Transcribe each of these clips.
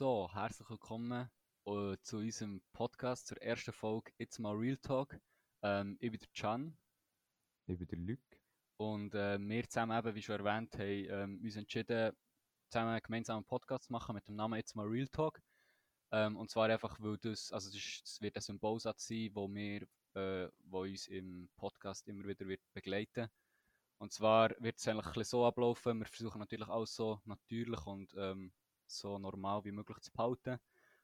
So, herzlich willkommen äh, zu unserem Podcast, zur ersten Folge It's mal Real Talk. Ähm, ich bin der Can Ich bin der Luc. und äh, wir zusammen, eben, wie schon erwähnt, haben ähm, uns entschieden, zusammen einen gemeinsamen Podcast zu machen mit dem Namen It's mal Real Talk. Ähm, und zwar einfach, weil das, also das, ist, das wird ein Symbolsatz sein, wo wir, äh, wo uns im Podcast immer wieder wird begleiten. Und zwar wird es eigentlich ein bisschen so ablaufen, wir versuchen natürlich alles so natürlich und ähm, so normal wie möglich zu behalten.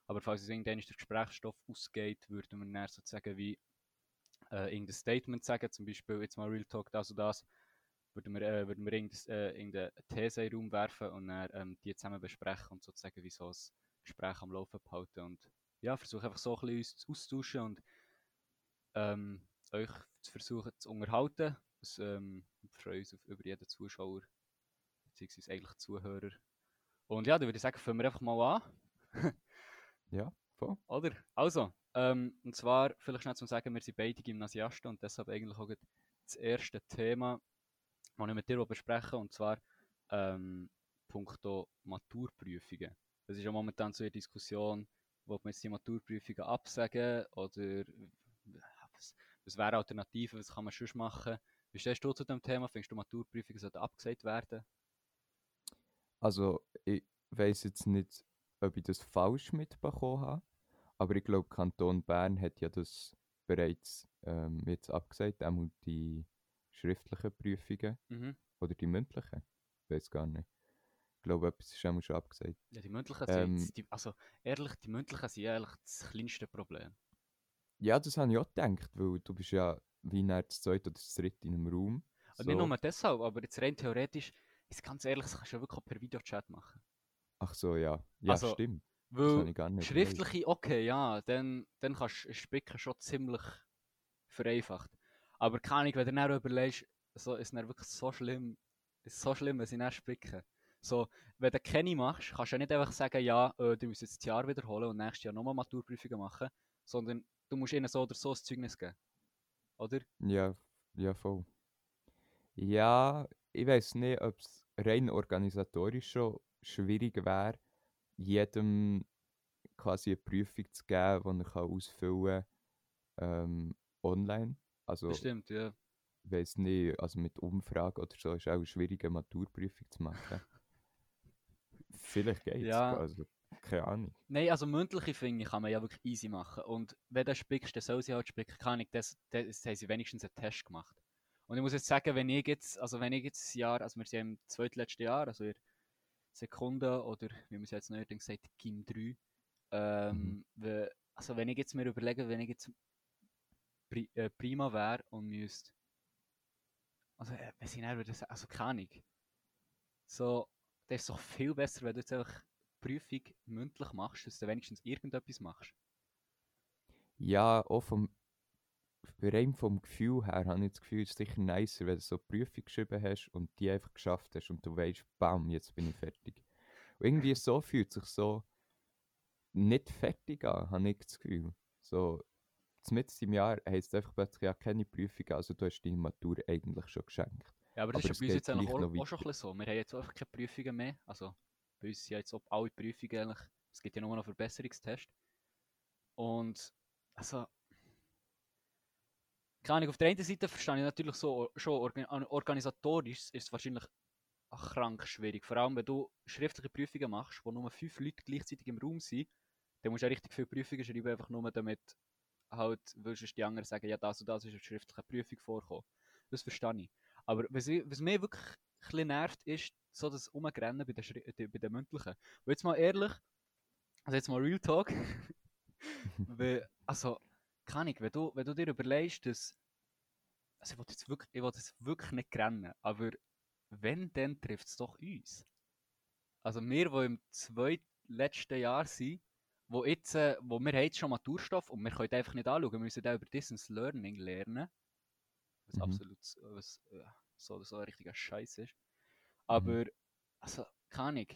Aber falls uns irgendwann der Gesprächsstoff ausgeht, würden wir dann sozusagen wie äh, irgendein Statement sagen, zum Beispiel jetzt mal Real Talk, das und das, würden wir, äh, würden wir irgendein, äh, irgendeine These in den Raum werfen und dann ähm, die zusammen besprechen und sozusagen wie so ein Gespräch am Laufen behalten. Und ja, versuche einfach so ein bisschen uns auszutauschen und ähm, euch zu versuchen zu unterhalten. Das, ähm, freuen uns auf, über jeden Zuschauer, beziehungsweise eigentlich Zuhörer. Und ja, dann würde ich sagen, fangen wir einfach mal an. Ja, voll. Oder? Also, ähm, und zwar, vielleicht schnell zum Sagen, wir sind beide Gymnasiasten und deshalb eigentlich auch das erste Thema, das ich mit dir besprechen und zwar ähm, punkto Maturprüfungen. Es ist ja momentan so eine Diskussion, ob man jetzt die Maturprüfungen absagen oder was, was wäre Alternative, was kann man sonst machen? Wie stehst du zu dem Thema? Findest du Maturprüfungen sollten abgesagt werden? Also, ich weiß jetzt nicht, ob ich das falsch mitbekommen habe, aber ich glaube, Kanton Bern hat ja das bereits ähm, jetzt abgesagt, einmal die schriftlichen Prüfungen Mhm. oder die mündlichen. Ich weiß gar nicht. Ich glaube, etwas ist einmal schon abgesagt. Ja, die mündlichen Ähm, sind, die, also ehrlich, die mündlichen sind eigentlich das kleinste Problem. Ja, das habe ich auch gedacht, weil du bist ja wie nach das zweite oder das dritte in einem Raum. Und nicht nur deshalb, aber jetzt rein theoretisch, ist ganz ehrlich, das kannst du ja wirklich auch per Videochat machen. Ach so, ja. Ja, Also, stimmt. Weil nicht überlegt. schriftliche, okay, ja, dann, dann kannst du Spicken schon ziemlich vereinfacht. Aber keine Ahnung, wenn du dann überlegst, so, ist es wirklich so schlimm, ist so schlimm, wenn sie dann spicken. So, wenn du keine machst, kannst du ja nicht einfach sagen, ja, äh, du musst jetzt das Jahr wiederholen und nächstes Jahr nochmal Maturprüfungen machen, sondern du musst ihnen so oder so ein Zeugnis geben. Oder? Ja, ja, voll. Ja, ich weiß nicht, ob es rein organisatorisch schon schwierig wäre, jedem quasi eine Prüfung zu geben, die er kann ausfüllen kann, ähm, online. Also, ich Bestimmt, ja. weiß nicht, also mit Umfrage oder so ist auch schwierig, eine Maturprüfung zu machen. Vielleicht geht es, Ja. also keine Ahnung. Nein, also mündliche Dinge kann man ja wirklich easy machen. Und wenn du spickst, dann soll sie halt spicken. Kann ich das, das haben sie wenigstens einen Test gemacht. Und ich muss jetzt sagen, wenn ich jetzt, also wenn ich jetzt das Jahr, also wir sind im zweitletzten Jahr, also in Sekunde oder wie man es jetzt neuerdings sagt, Gym 3. Ähm, Mhm. also wenn ich jetzt mir überlege, wenn ich jetzt pri, äh, prima wäre und müsste, also äh, wenn sie dann würde sagen, also keine Ahnung. So, das ist doch viel besser, wenn du jetzt einfach Prüfung mündlich machst, dass du wenigstens irgendetwas machst. Ja, auch vom, rein vom Gefühl her habe ich das Gefühl, es ist sicher nicer, wenn du so eine Prüfung geschrieben hast und die einfach geschafft hast und du weißt, bam, jetzt bin ich fertig. Und irgendwie so fühlt sich so nicht fertig an, habe ich das Gefühl. So, mitten im Jahr heisst es einfach plötzlich, ja, keine Prüfung, also du hast deine Matur eigentlich schon geschenkt. Ja, aber das Aber ist bei uns jetzt eigentlich auch, auch schon ein bisschen so. Wir haben jetzt einfach keine Prüfungen mehr. Also bei uns sind ja jetzt auch alle Prüfungen eigentlich, es gibt ja nur noch Verbesserungstests. Und also, keine Ahnung, auf der einen Seite verstehe ich natürlich so, schon organ organisatorisch ist es wahrscheinlich krank schwierig. Vor allem, wenn du schriftliche Prüfungen machst, wo nur fünf Leute gleichzeitig im Raum sind, dann musst du ja richtig viele Prüfungen schreiben, einfach nur damit halt, die anderen sagen, ja, das und das ist in der Prüfung vorgekommen. Das verstehe ich. Aber was, was mich wirklich ein bisschen nervt, ist so das Umrennen bei den, Schri äh, bei den mündlichen. Und jetzt mal ehrlich, also jetzt mal Real Talk, also, keine Ahnung, wenn du, wenn du dir überlegst, dass, also ich will jetzt wirklich, ich will jetzt wirklich nicht rennen, aber wenn, dann trifft es doch uns. Also wir, die im zweitletzten Jahr sind, wo, jetzt, äh, wo wir haben jetzt schon Maturstoff und wir können einfach nicht anschauen, wir müssen auch über Distance Learning lernen, was Mhm. absolut was, äh, so oder so ein richtiger Scheiß ist. Aber, also, keine Ahnung.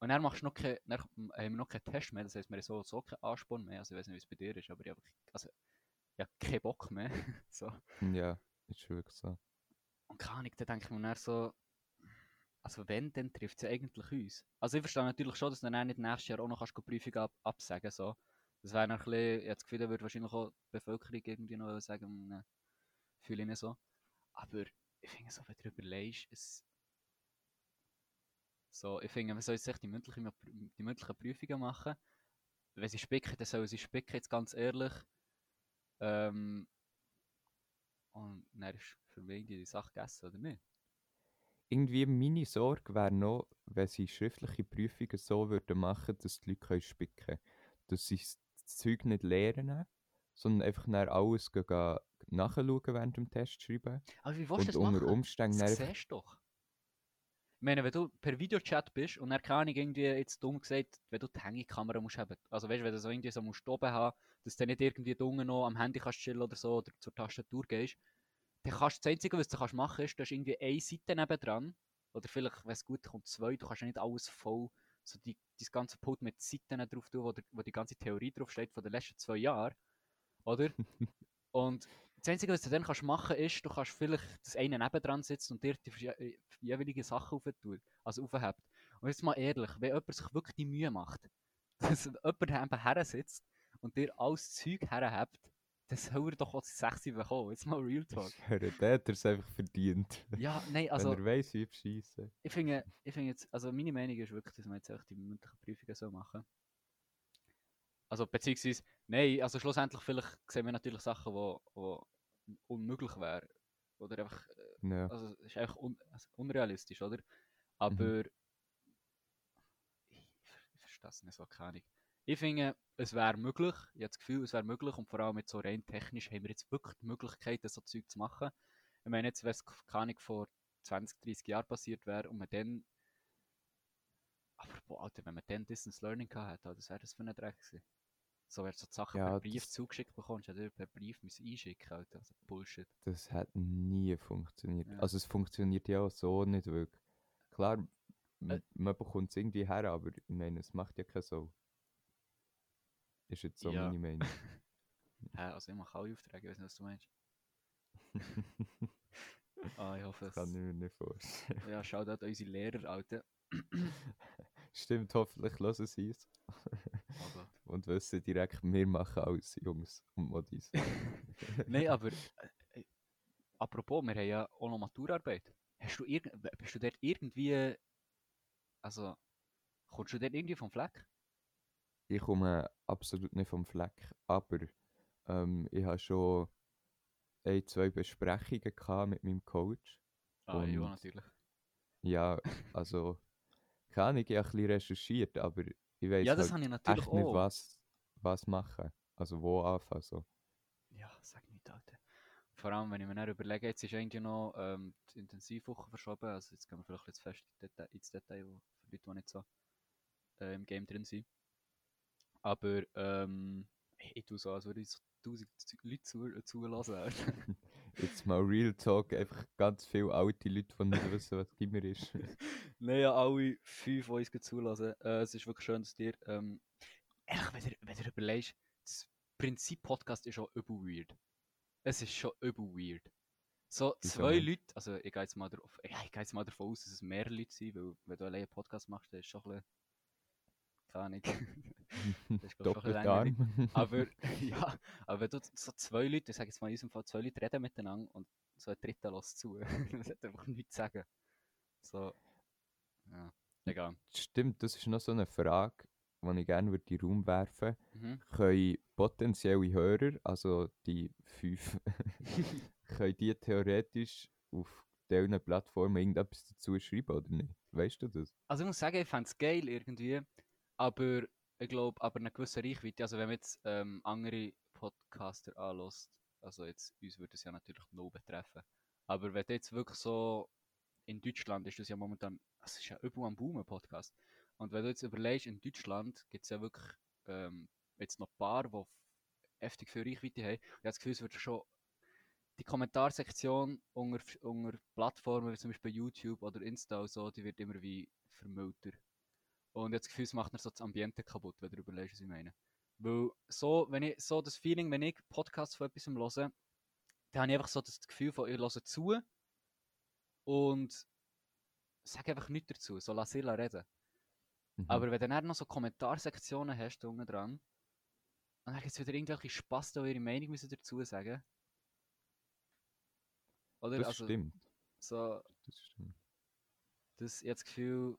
Und dann machst du noch kein, dann haben wir noch keinen Test mehr, das heisst, wir haben so, so keinen Ansporn mehr, also ich weiß nicht, wie es bei dir ist, aber ich habe also, ja, keinen Bock mehr. so. Ja, ist wirklich so. Und keine Ahnung, dann denke ich mir dann so, also wenn, dann trifft es ja eigentlich uns. Also ich verstehe natürlich schon, dass du dann nicht nächstes Jahr auch noch die Prüfung ab absagen so. Das wäre ein bisschen, ich habe das Gefühl, da würde wahrscheinlich auch die Bevölkerung irgendwie noch sagen, ne, fühle ich nicht so. Aber ich finde so, wenn du überlegst, es... So, ich finde, man soll jetzt echt die mündlichen, die mündlichen Prüfungen machen. Wenn sie spicken, dann sollen sie spicken, jetzt ganz ehrlich. Ähm, und dann ist für mich die Sache gegessen, oder nicht? Irgendwie meine Sorge wäre noch, wenn sie schriftliche Prüfungen so würden machen, dass die Leute können spicken können. Dass sie das Zeug nicht lernen, sondern einfach nach alles gehen, gehen nachschauen während dem Test schreiben. Aber wie willst du das machen? Umständen Das siehst du doch. Ich meine, wenn du per Videochat bist und keine Ahnung, irgendwie jetzt dumm gesagt, wenn du die Hängekamera musst haben, also weißt du, wenn du so irgendwie so musst oben haben, dass du nicht irgendwie unten noch am Handy kannst chillen oder so oder zur Tastatur gehst, dann kannst du das Einzige, was du kannst machen ist, du hast irgendwie eine Seite nebendran oder vielleicht, wenn es gut kommt, zwei, du kannst ja nicht alles voll, so die, das ganze Pult mit Seiten drauf tun, wo, der, wo die ganze Theorie drauf steht von den letzten zwei Jahren, oder? Und das Einzige, was du dann kannst machen ist, du kannst vielleicht das eine nebendran sitzen und dir die äh, jeweiligen Sachen auftun, also aufhebt. Und jetzt mal ehrlich, wenn jemand sich wirklich die Mühe macht, dass jemand eben her sitzt und dir alles Zeug herhebt, dann soll er doch auch das 6 bekommen. Jetzt mal Real Talk. Der hat es einfach verdient. Ja, nein, also Wenn er weiss, wie bescheissen. ich finde, ich finde jetzt, also meine Meinung ist wirklich, dass man jetzt echt die mündlichen Prüfungen so machen. Also beziehungsweise, nein, also schlussendlich vielleicht sehen wir natürlich Sachen, wo, wo unmöglich wären. Oder einfach, äh, Ja. also es ist einfach un, also unrealistisch, oder? Aber ich, ich verstehe es nicht so, keine Ahnung. Ich finde, es wäre möglich, ich habe das Gefühl, es wäre möglich und vor allem jetzt so rein technisch haben wir jetzt wirklich die Möglichkeit, so Zeug zu machen. Ich meine, jetzt, wenn es keine Ahnung, vor 20, 30 Jahren passiert wäre und man dann. Aber boah, Alter, wenn man dann Distance Learning gehabt hätte, das wäre das für ein Dreck gewesen. So, wenn du so die Sachen Ja, per Brief zugeschickt bekommst, hätte er per Brief müssen einschicken Alter. Also Bullshit. Das hat nie funktioniert. Ja. Also es funktioniert ja auch so nicht wirklich. Klar, Äh. man bekommt es irgendwie her, aber ich meine, es macht ja keine Sau. Ist jetzt so Ja. meine Meinung. Hä, also ich mache alle Aufträge, ich weiß nicht, was du meinst. Ah, ich hoffe es. Kann ich mir nicht vorstellen. Ja, schaut an unsere Lehrer, Alter. Stimmt, hoffentlich hören sie es. Und wissen direkt, wir machen alles, Jungs und Modis. Nein, aber äh, apropos, wir haben ja auch noch Maturarbeit. Hast du irgend, bist du dort irgendwie, also, kommst du dort irgendwie vom Fleck? Ich komme absolut nicht vom Fleck, aber ähm, ich habe schon ein, zwei Besprechungen gehabt mit meinem Coach. Ah, ja, natürlich. Ja, also, keine Ahnung, ich habe ein bisschen recherchiert, aber ich weiß Ja, das halt habe ich natürlich echt nicht, auch. was, was machen. Also, wo anfangen. So. Ja, sag nicht, Alter. Vor allem, wenn ich mir dann überlege, jetzt ist eigentlich noch ähm, die Intensivwoche verschoben, also jetzt gehen wir vielleicht jetzt fest in Deta- ins Detail, wo für Leute, die nicht so äh, im Game drin sind. Aber ähm, ich, tue so, als würde ich so tausend Z- Leute zu, äh, zulassen. Jetzt mal Real Talk, einfach ganz viele alte Leute, die nicht wissen, was Gimmer ist. Nein, ja, alle fünf, die uns zulassen. Äh, es ist wirklich schön, dass dir. Ähm, ehrlich, wenn du, wenn du überlegst, das Prinzip Podcast ist schon übel weird. Es ist schon übel weird. So zwei Leute, also ich gehe jetzt mal darauf, ja, ich gehe jetzt mal davon aus, dass es mehr Leute sind, weil wenn du alleine einen Podcast machst, dann ist es schon ein bisschen. Keine Ahnung. Das Doppelarm. aber ja, aber wenn du so zwei Leute, ich sage jetzt mal in unserem Fall, zwei Leute reden miteinander und so ein dritter lässt zu, das hat einfach nichts zu sagen. So, ja, egal. Stimmt, das ist noch so eine Frage, die ich gerne in den Raum werfen Mhm. Können potenzielle Hörer, also die fünf, können die theoretisch auf diesen Plattformen irgendetwas dazu schreiben oder nicht? Weißt du das? Also ich muss sagen, ich fände es geil irgendwie, aber ich glaube, aber eine gewisse Reichweite, also wenn man jetzt ähm, andere Podcaster anlässt, also jetzt, uns würde es ja natürlich null betreffen, aber wenn jetzt wirklich so, in Deutschland ist das ja momentan, es ist ja überall am Boomen Podcast, und wenn du jetzt überlegst, in Deutschland gibt es ja wirklich ähm, jetzt noch ein paar, die heftig viel Reichweite haben, ich habe das Gefühl, es wird schon die Kommentarsektion unter, unter Plattformen wie zum Beispiel YouTube oder Insta und so, die wird immer wie vermüllter. Und jetzt Gefühl, es macht mir so das Ambiente kaputt, wenn du überlegst, was ich meine. Weil so, wenn ich, so das Feeling, wenn ich Podcasts von etwas höre, dann habe ich einfach so das Gefühl von, ich höre zu und sag einfach nichts dazu, so lass sie reden. Mhm. Aber wenn du dann noch so Kommentarsektionen hast, da unten dran, und dann gibt es wieder irgendwelche Spaß, die ihre Meinung müssen dazu sagen. Oder? das also, stimmt. so, Das stimmt. das, ich habe das Gefühl,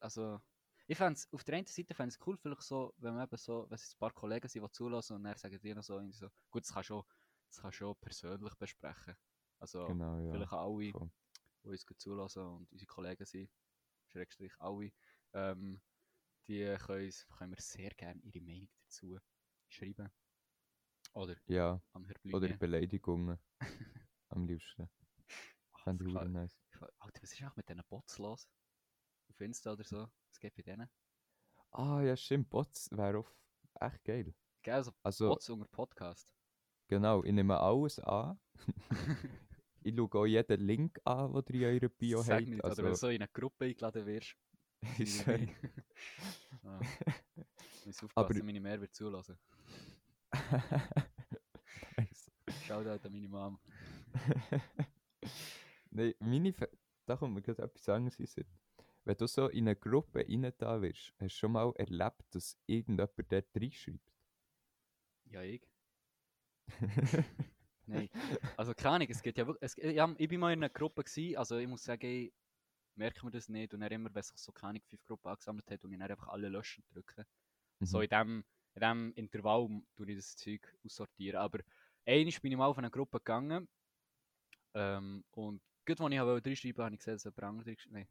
also, ich fände auf der einen Seite fände es cool, vielleicht so, wenn man eben so, wenn es ein paar Kollegen sind, die zulassen und dann sagen die noch so, so gut, das kannst du schon, das kannst du schon persönlich besprechen. Also, Genau, ja. vielleicht auch alle, voll. die uns zulassen und unsere Kollegen sind, Schrägstrich alle, ähm, die können, können wir sehr gerne ihre Meinung dazu schreiben. Oder Ja, am oder. Beleidigungen. Am liebsten. Fände ich auch nice. Alter, was ist eigentlich mit diesen Bots los? Auf Insta oder so? Was geht bei denen? Ah, ja, stimmt. Bots wäre auf echt geil. Gell, also Also, Bots unter Podcast. genau, ich nehme alles an. ich schaue auch jeden Link an, den ihr in eurer Bio Sag habt. nicht, oder wenn du Also, so in eine Gruppe eingeladen wirst. ich sag- Meinung. ah. Muss Aber- aufpassen, meine Mehr wird zulassen. Nice. Shoutout an meine Mom. Nein, meine Fe da kommt mir gerade etwas anderes in. Wenn du so in eine Gruppe rein da wirst, hast du schon mal erlebt, dass irgendjemand dort reinschreibt? Ja, ich. Nein. Also keine Ahnung, es geht ja wirklich. Ja, ich bin mal in einer Gruppe gewesen, also ich muss sagen, ich merke mir das nicht und dann immer, wenn sich so keine fünf Gruppen angesammelt hat und ich dann einfach alle löschen drücke. So Mhm. in dem, in dem Intervall tue ich das Zeug aussortieren. Aber einmal bin ich mal auf eine Gruppe gegangen ähm, und gut, als ich wollte reinschreiben habe ich gesehen, dass jemand anderes reingeschrieben Nein.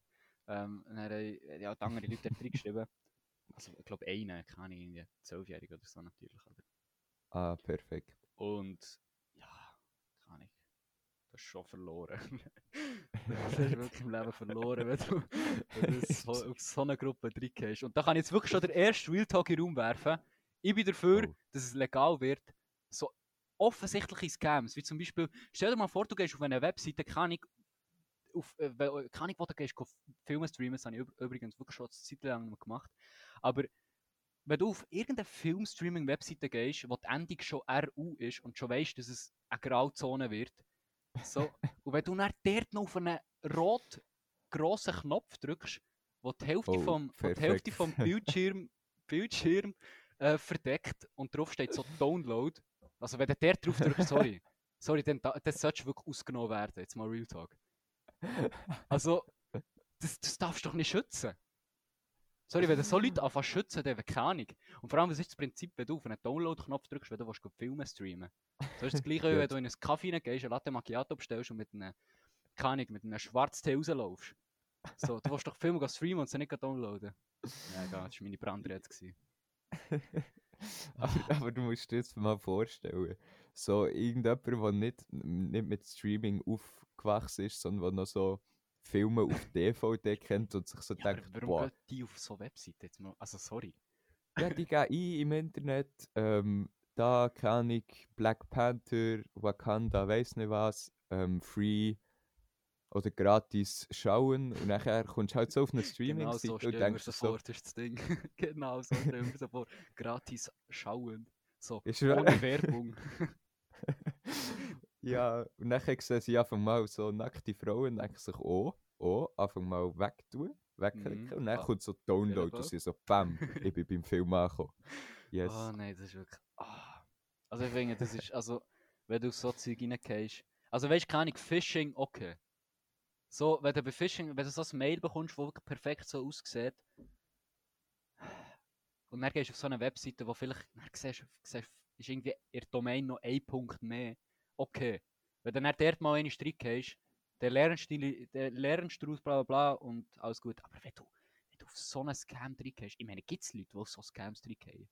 Ähm, dann haben ja, die anderen Leute dort reingeschrieben. Also ich glaube eine, keine Ahnung, irgendwie zwölfjährig oder so natürlich. Aber Ah, perfekt. und ja, kann ich. Das ist schon verloren. das hast du wirklich im Leben verloren, wenn du, wenn du so, auf so eine Gruppe reingehst. Und da kann ich jetzt wirklich schon den ersten Real Talk in den Raum werfen. Ich bin dafür, Oh. dass es legal wird, so offensichtliche Scams, wie zum Beispiel, stell dir mal vor, du gehst auf eine Webseite, kann ich, auf, äh, we- kann ich, wo du gehst, Filme streamen, das habe ich üb- übrigens wirklich schon eine Zeit lang gemacht, aber wenn du auf irgendeine Filmstreaming-Webseite gehst, wo die Endung schon RU ist und schon weißt, dass es eine Grauzone wird, so, und wenn du dann dort noch auf einen rot grossen Knopf drückst, wo die Hälfte, Oh, vom, wo die Hälfte vom Bildschirm, Bildschirm äh, verdeckt und drauf steht so Download, also wenn du dort drauf drückst, sorry, sorry, dann da, das sollte wirklich ausgenommen werden, jetzt mal Real Talk. Also, das, das darfst du doch nicht schützen. Sorry, wenn du so Leute anfängst schützen, dann keine Ahnung. Und vor allem, was ist das Prinzip, wenn du auf einen Download-Knopf drückst, wenn du willst, Filme streamen So ist das gleiche, Ja. wenn du in einen Kaffee reingehst, eine Latte Macchiato bestellst und mit einem, keine Ahnung, mit einem Schwarztee rauslaufst. So, du willst doch Filme streamen und sie nicht downloaden. Ja, egal, das war meine Brandrede. aber, aber du musst dir jetzt mal vorstellen, so irgendjemand, der nicht, nicht mit Streaming aufgewachsen ist, sondern der noch so Filme auf DVD kennt und sich so Ja, aber denkt, warum boah, gehen die auf so Webseiten jetzt mal? Also, sorry. ja, die gehen ein im Internet, ähm, da kann ich Black Panther, Wakanda, weiß nicht was, ähm, free oder gratis schauen und nachher kommst du halt so auf eine Genau Streaming-Seite so und denkst so vor, das ist das Ding. genau so stellen wir so vor. Gratis schauen. So, Ist ohne Werbung. Ja, und dann sehen sie einfach mal so nackte Frauen denken sich, oh, oh, einfach mal wegtun, wegklicken. Mhm. Und dann Ah, kommt so Download und sie so, bam, ich bin beim Film angekommen. Yes. Oh nein, das ist wirklich. ah. Also ich finde, das ist, also, wenn du so Zeug reingehst. Also weißt du, keine Ahnung, Phishing, okay. So, wenn du bei Phishing, wenn du so ein Mail bekommst, das wirklich perfekt so aussieht, und dann gehst du auf so eine Webseite, wo vielleicht, dann siehst, siehst, ist irgendwie in der Domain noch ein Punkt mehr. Okay. Wenn du dann dort mal einen Strick hast, der lernst du, der lernst du daraus, bla bla bla und alles gut. Aber wenn du, wenn du auf so einen Scam drin hast, ich meine, gibt es Leute, die so Scams drin haben?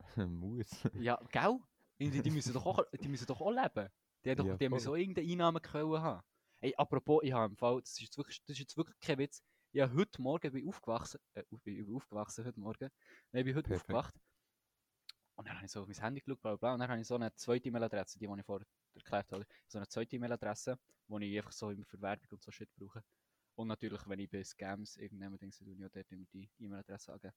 Muss. Ja, gell? Irgendwie, Die müssen doch auch, die müssen doch auch leben. Die, haben doch, Ja, die müssen auch irgendeine Einnahmequelle haben. Ey, apropos, ich habe im Fall, das ist jetzt wirklich, das ist jetzt wirklich kein Witz. Ich habe heute Morgen bin aufgewachsen, äh, ich bin aufgewachsen heute Morgen. Nein, ich bin heute Perfekt. aufgewacht. Und dann habe ich so auf mein Handy geschaut, bla bla bla. Und dann habe ich so eine zweite E-Mail-Adresse, die, die ich vorher erklärt habe. So eine zweite E-Mail-Adresse, die ich einfach so immer für Werbung und so Shit brauche. Und natürlich, wenn ich bei Scams irgendjemand denke, ich auch dort immer die E-Mail-Adresse angeben.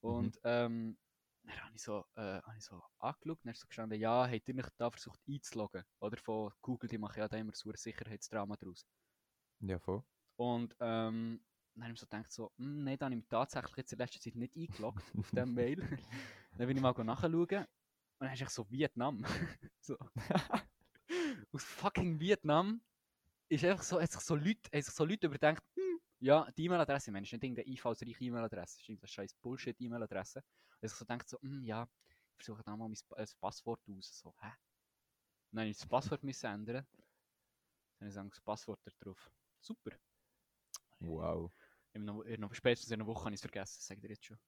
Und ähm, dann habe ich so, äh, habe ich so angeschaut und dann so gestanden, ja, habt ihr nicht da versucht einzuloggen? Oder von Google, die machen ja da immer so ein Sicherheitsdrama draus. Ja, voll. Und ähm, dann habe ich so gedacht, so, hm, nein, da habe ich mich tatsächlich jetzt in letzter Zeit nicht eingeloggt auf dem Mail. Dann bin ich mal nachschauen und dann ist echt so Vietnam. so. Aus fucking Vietnam ist einfach so, hat sich so Leute, haben sich so Leute überdenkt, hm, ja, die E-Mail-Adresse, Mensch, nicht irgendeine einfallsreiche E-Mail-Adresse, ist irgendeine scheiß Bullshit-E-Mail-Adresse. Und sich so denkt so, hm, ja, ich versuche da mal mein äh, Passwort aus. So, hä? Und dann ich das Passwort müssen ändern. Dann ich das Passwort da drauf. Super. Wow. In noch, in noch, spätestens in einer Woche habe ich es vergessen, sage ich dir jetzt schon.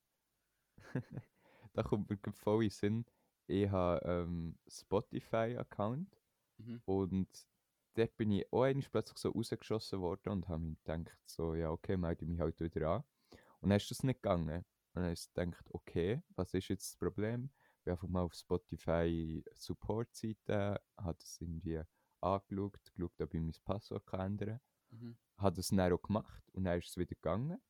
da kommt mir voll in Sinn. Ich habe ähm, Spotify-Account Mhm. und dort bin ich auch einmal plötzlich so rausgeschossen worden und habe mir gedacht, so, ja, okay, melde ich mich halt wieder an. Und dann ist das nicht gegangen. Und dann habe ich gedacht, okay, was ist jetzt das Problem? Ich einfach mal auf Spotify Support-Seite, habe das irgendwie angeschaut, geschaut, ob ich mein Passwort kann ändern kann. Mhm. Habe das dann auch gemacht und dann ist es wieder gegangen.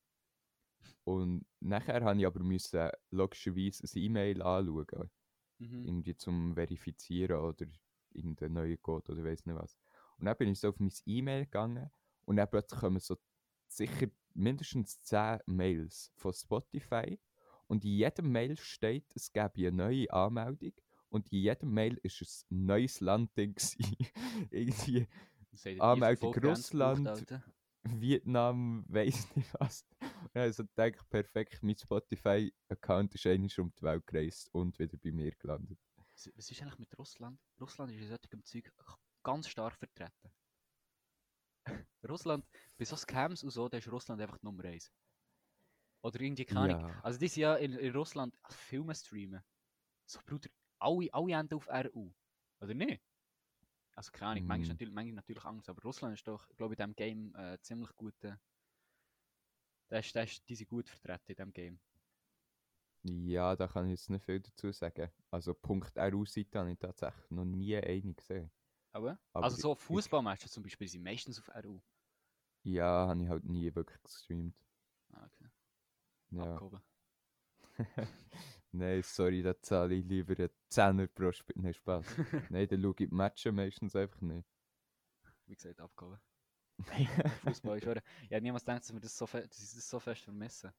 Und nachher habe ich aber müssen, logischerweise ein E-Mail anschauen, Mhm. irgendwie zum Verifizieren oder irgendeinen neuen Code oder weiß nicht was. Und dann bin ich so auf mein E-Mail gegangen und dann plötzlich kommen so sicher mindestens 10 Mails von Spotify und in jedem Mail steht, es gäbe eine neue Anmeldung und in jedem Mail ist ein neues Land drin gewesen. irgendwie Anmeldung Russland. Vietnam, weiß nicht was. Und also denke perfekt, mein Spotify-Account ist einmal um die Welt gereist und wieder bei mir gelandet. Was was ist eigentlich mit Russland? Russland ist in solchem Zeug ganz stark vertreten. Russland, bei so Scams und so, da ist Russland einfach Nummer 1. Oder irgendwie keine Ahnung. Ja. Also die sind ja in, in Russland Filme streamen. So, Bruder, alle, alle enden auf RU. Oder nicht? Also keine Ahnung, manchmal, Mm. natürlich, manchmal natürlich Angst, aber Russland ist doch, glaube ich, in diesem Game äh, ziemlich gut. Äh, da ist, da ist, die sind gut vertreten in diesem Game. Ja, da kann ich jetzt nicht viel dazu sagen. Also Punkt RU-Seite habe ich tatsächlich noch nie eine gesehen. Aber? Aber also so Fußballmatches zum Beispiel sind meistens auf RU. Ja, habe ich halt nie wirklich gestreamt. Ah, okay. Ja. Abgehoben. Nein, sorry, da zahle ich lieber einen Zehner pro Spiel. Nein, Spaß. Nein, dann schaue ich die Matches meistens einfach nicht. Wie gesagt, abgehoben. Fußball ist schon. Ich hätte niemals gedacht, dass wir das so, ich das so fest vermissen.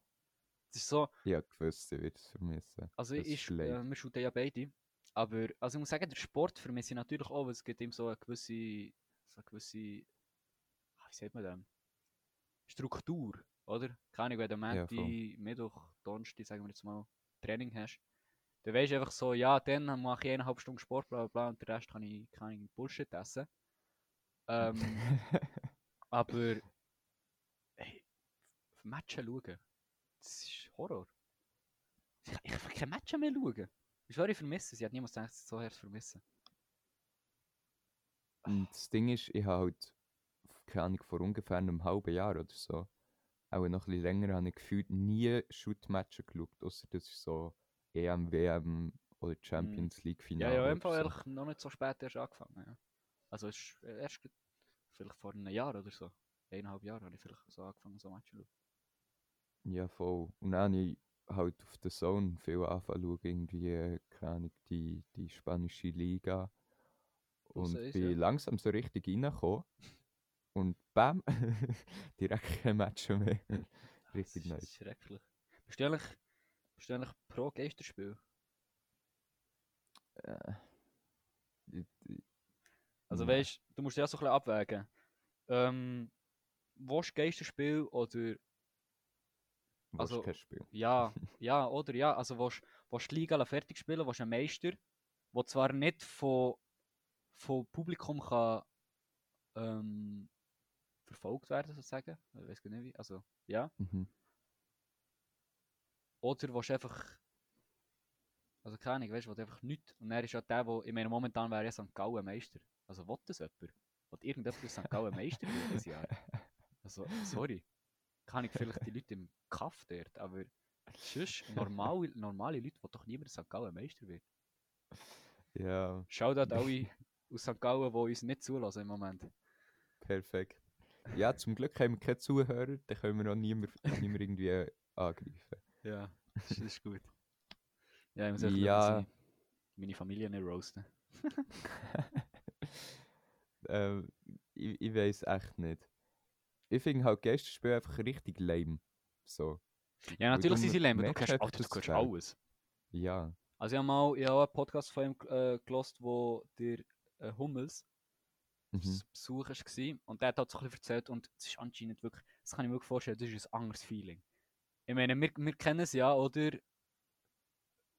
Es ist so, Ich habe gewusst, ich werde es vermissen. also Das ich, ist äh, wir shooten ja beide. Aber also ich muss sagen, der Sport vermisse ich natürlich auch, weil es gibt ihm so eine gewisse, so eine gewisse, ah, wie sagt man das? Struktur, oder? Keine Ahnung, wenn du Ja, Montag, Mittwoch, Donnerstag, sagen wir jetzt mal, Training hast, dann weißt du einfach so, ja, dann mache ich eineinhalb Stunden Sport, bla bla bla, und den Rest kann ich, kann ich Bullshit essen. Ähm, aber, hey, Matchen schauen, das ist Horror. Ich, ich kann keine Matchen mehr schauen. Ich schwöre, ich vermisse es. Ich hätte niemals gedacht, dass ich es so hart vermissen. Und das Ding ist, ich habe halt, keine Ahnung, vor ungefähr einem halben Jahr oder so, auch noch ein bisschen länger, habe ich gefühlt nie Shoot-Matches geschaut, außer das ist so EM, WM oder Champions League Ja, Finale. ja, im oder Fall so. ehrlich noch nicht so spät erst angefangen. Ja. Also es ist erst grad- vielleicht vor einem Jahr oder so. Eineinhalb Jahre habe ich vielleicht so angefangen, so Matches zu schauen. Ja, voll. Und dann habe ich halt auf der Zone viel anfangen zu schauen, irgendwie, äh, keine Ahnung, die, die spanische Liga. Und eins, bin ja. langsam so richtig reingekommen. Und bam, direkt kein Match mehr. richtig ist, nice. Das ist schrecklich. Bist du eigentlich, bist du eigentlich pro Geisterspiel? Äh, ich- Also Nein. weißt du, musst ja so ein bisschen abwägen. Ähm, willst du Geisterspiel oder also- kein Spiel. Ja, ja, oder ja. Also willst willst du die Liga fertig spielen, willst einen Meister, der zwar nicht von, von Publikum kann ähm, verfolgt werden, sozusagen. Ich weiß gar nicht wie. Also, ja. Mhm. Oder willst du einfach. Also keine Ahnung, weißt du, einfach nichts. Und er ist ja der, wo. Ich meine, momentan wäre ja St. Gallen Meister. Also will das jemand? Will irgendjemand aus St. Gallen Meister werden dieses Jahr? Also, sorry. Kann ich vielleicht die Leute im Kaff dort, aber sonst normale, normale Leute, die doch niemand St. Gallen Meister wird. Ja, Shoutout alle aus St. Gallen, die uns nicht zulassen im Moment. perfekt. Ja, zum Glück haben wir keine Zuhörer, dann können wir auch niemand, niemand irgendwie angreifen. Ja, das ist gut. Ja, ich muss einfach Ja. meine Familie nicht roasten. ähm, ich ich weiß echt nicht. ich finde halt Geisterspiele einfach richtig lame. So. Ja, natürlich sind sie lame, du Alter, dass es hörst fehlt. alles. Ja. Also ich habe mal ich habe einen Podcast von ihm äh, gelost, wo der äh, Hummels Mhm. zu Besuch war. Und der hat halt so ein bisschen erzählt und es ist anscheinend wirklich, das kann ich mir wirklich vorstellen, das ist ein anderes Feeling. Ich meine, wir, wir kennen es ja, oder?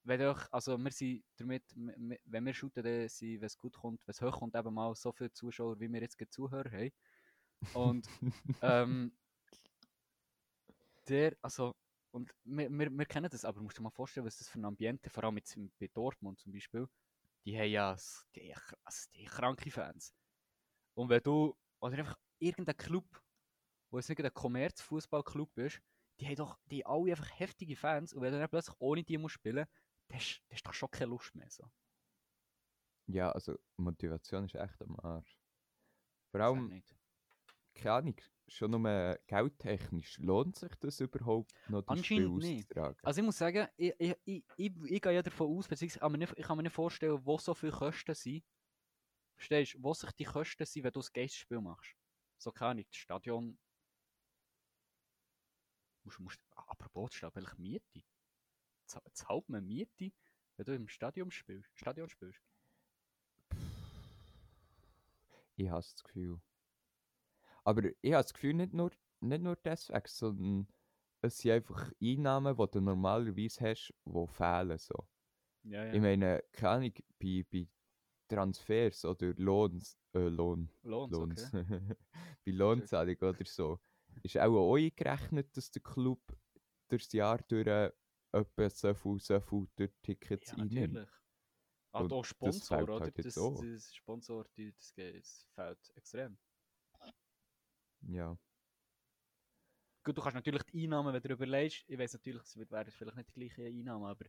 Wenn doch, also wir sind damit, wenn wir shooten, dann sind, wenn es gut kommt, wenn es hoch kommt, eben mal so viele Zuschauer, wie wir jetzt Zuhörer haben. Und ähm, der, also, und wir, wir, wir kennen das, aber du musst dir mal vorstellen, was das für ein Ambiente, vor allem jetzt bei Dortmund zum Beispiel, die haben ja die, also die kranke Fans. Und wenn du, oder einfach irgendein Club, wo jetzt nicht ein Kommerzfußballclub ist, die haben doch die alle einfach heftige Fans und wenn du dann plötzlich ohne die musst spielen, hast dann hast du doch schon keine Lust mehr. So. ja, also Motivation ist echt am Arsch. Vor allem, nicht. keine Ahnung, schon nur geldtechnisch, lohnt sich das überhaupt noch, die Spiele Anscheinend nicht. auszutragen? Also ich muss sagen, ich, ich, ich, ich, ich gehe ja davon aus, beziehungsweise kann mir nicht, ich kann mir nicht vorstellen, wo so viele Kosten sind. Verstehst du, wo sich die Kosten sind, wenn du ein Geistspiel machst? So keine Ahnung, das Stadion. Musst, musst, apropos, das welche Miete? Zahlt man Miete, wenn du im Stadion spielst? Stadion spielst? Ich habe das Gefühl. Aber ich habe das Gefühl, nicht nur, nicht nur deswegen, sondern es sind einfach Einnahmen, die du normalerweise hast, die fehlen. So. Ja, ja. Ich meine, keine Ahnung, bei, bei Transfers oder Lohns, äh, Lohn, Lohnt Lohns, okay. bei Lohnzahlung oder so, ist auch, auch eingerechnet, dass der Club durchs Jahr durch äh, etwa so viel, so viel durch Tickets Ja, einnimmt. natürlich. Ah, da das Sponsor, fehlt oder? halt das, auch. das Sponsor, die, das, das fehlt extrem. Ja. Gut, du kannst natürlich die Einnahmen, wenn du überlegst, ich weiß natürlich, es wird- wären vielleicht nicht die gleichen Einnahmen, aber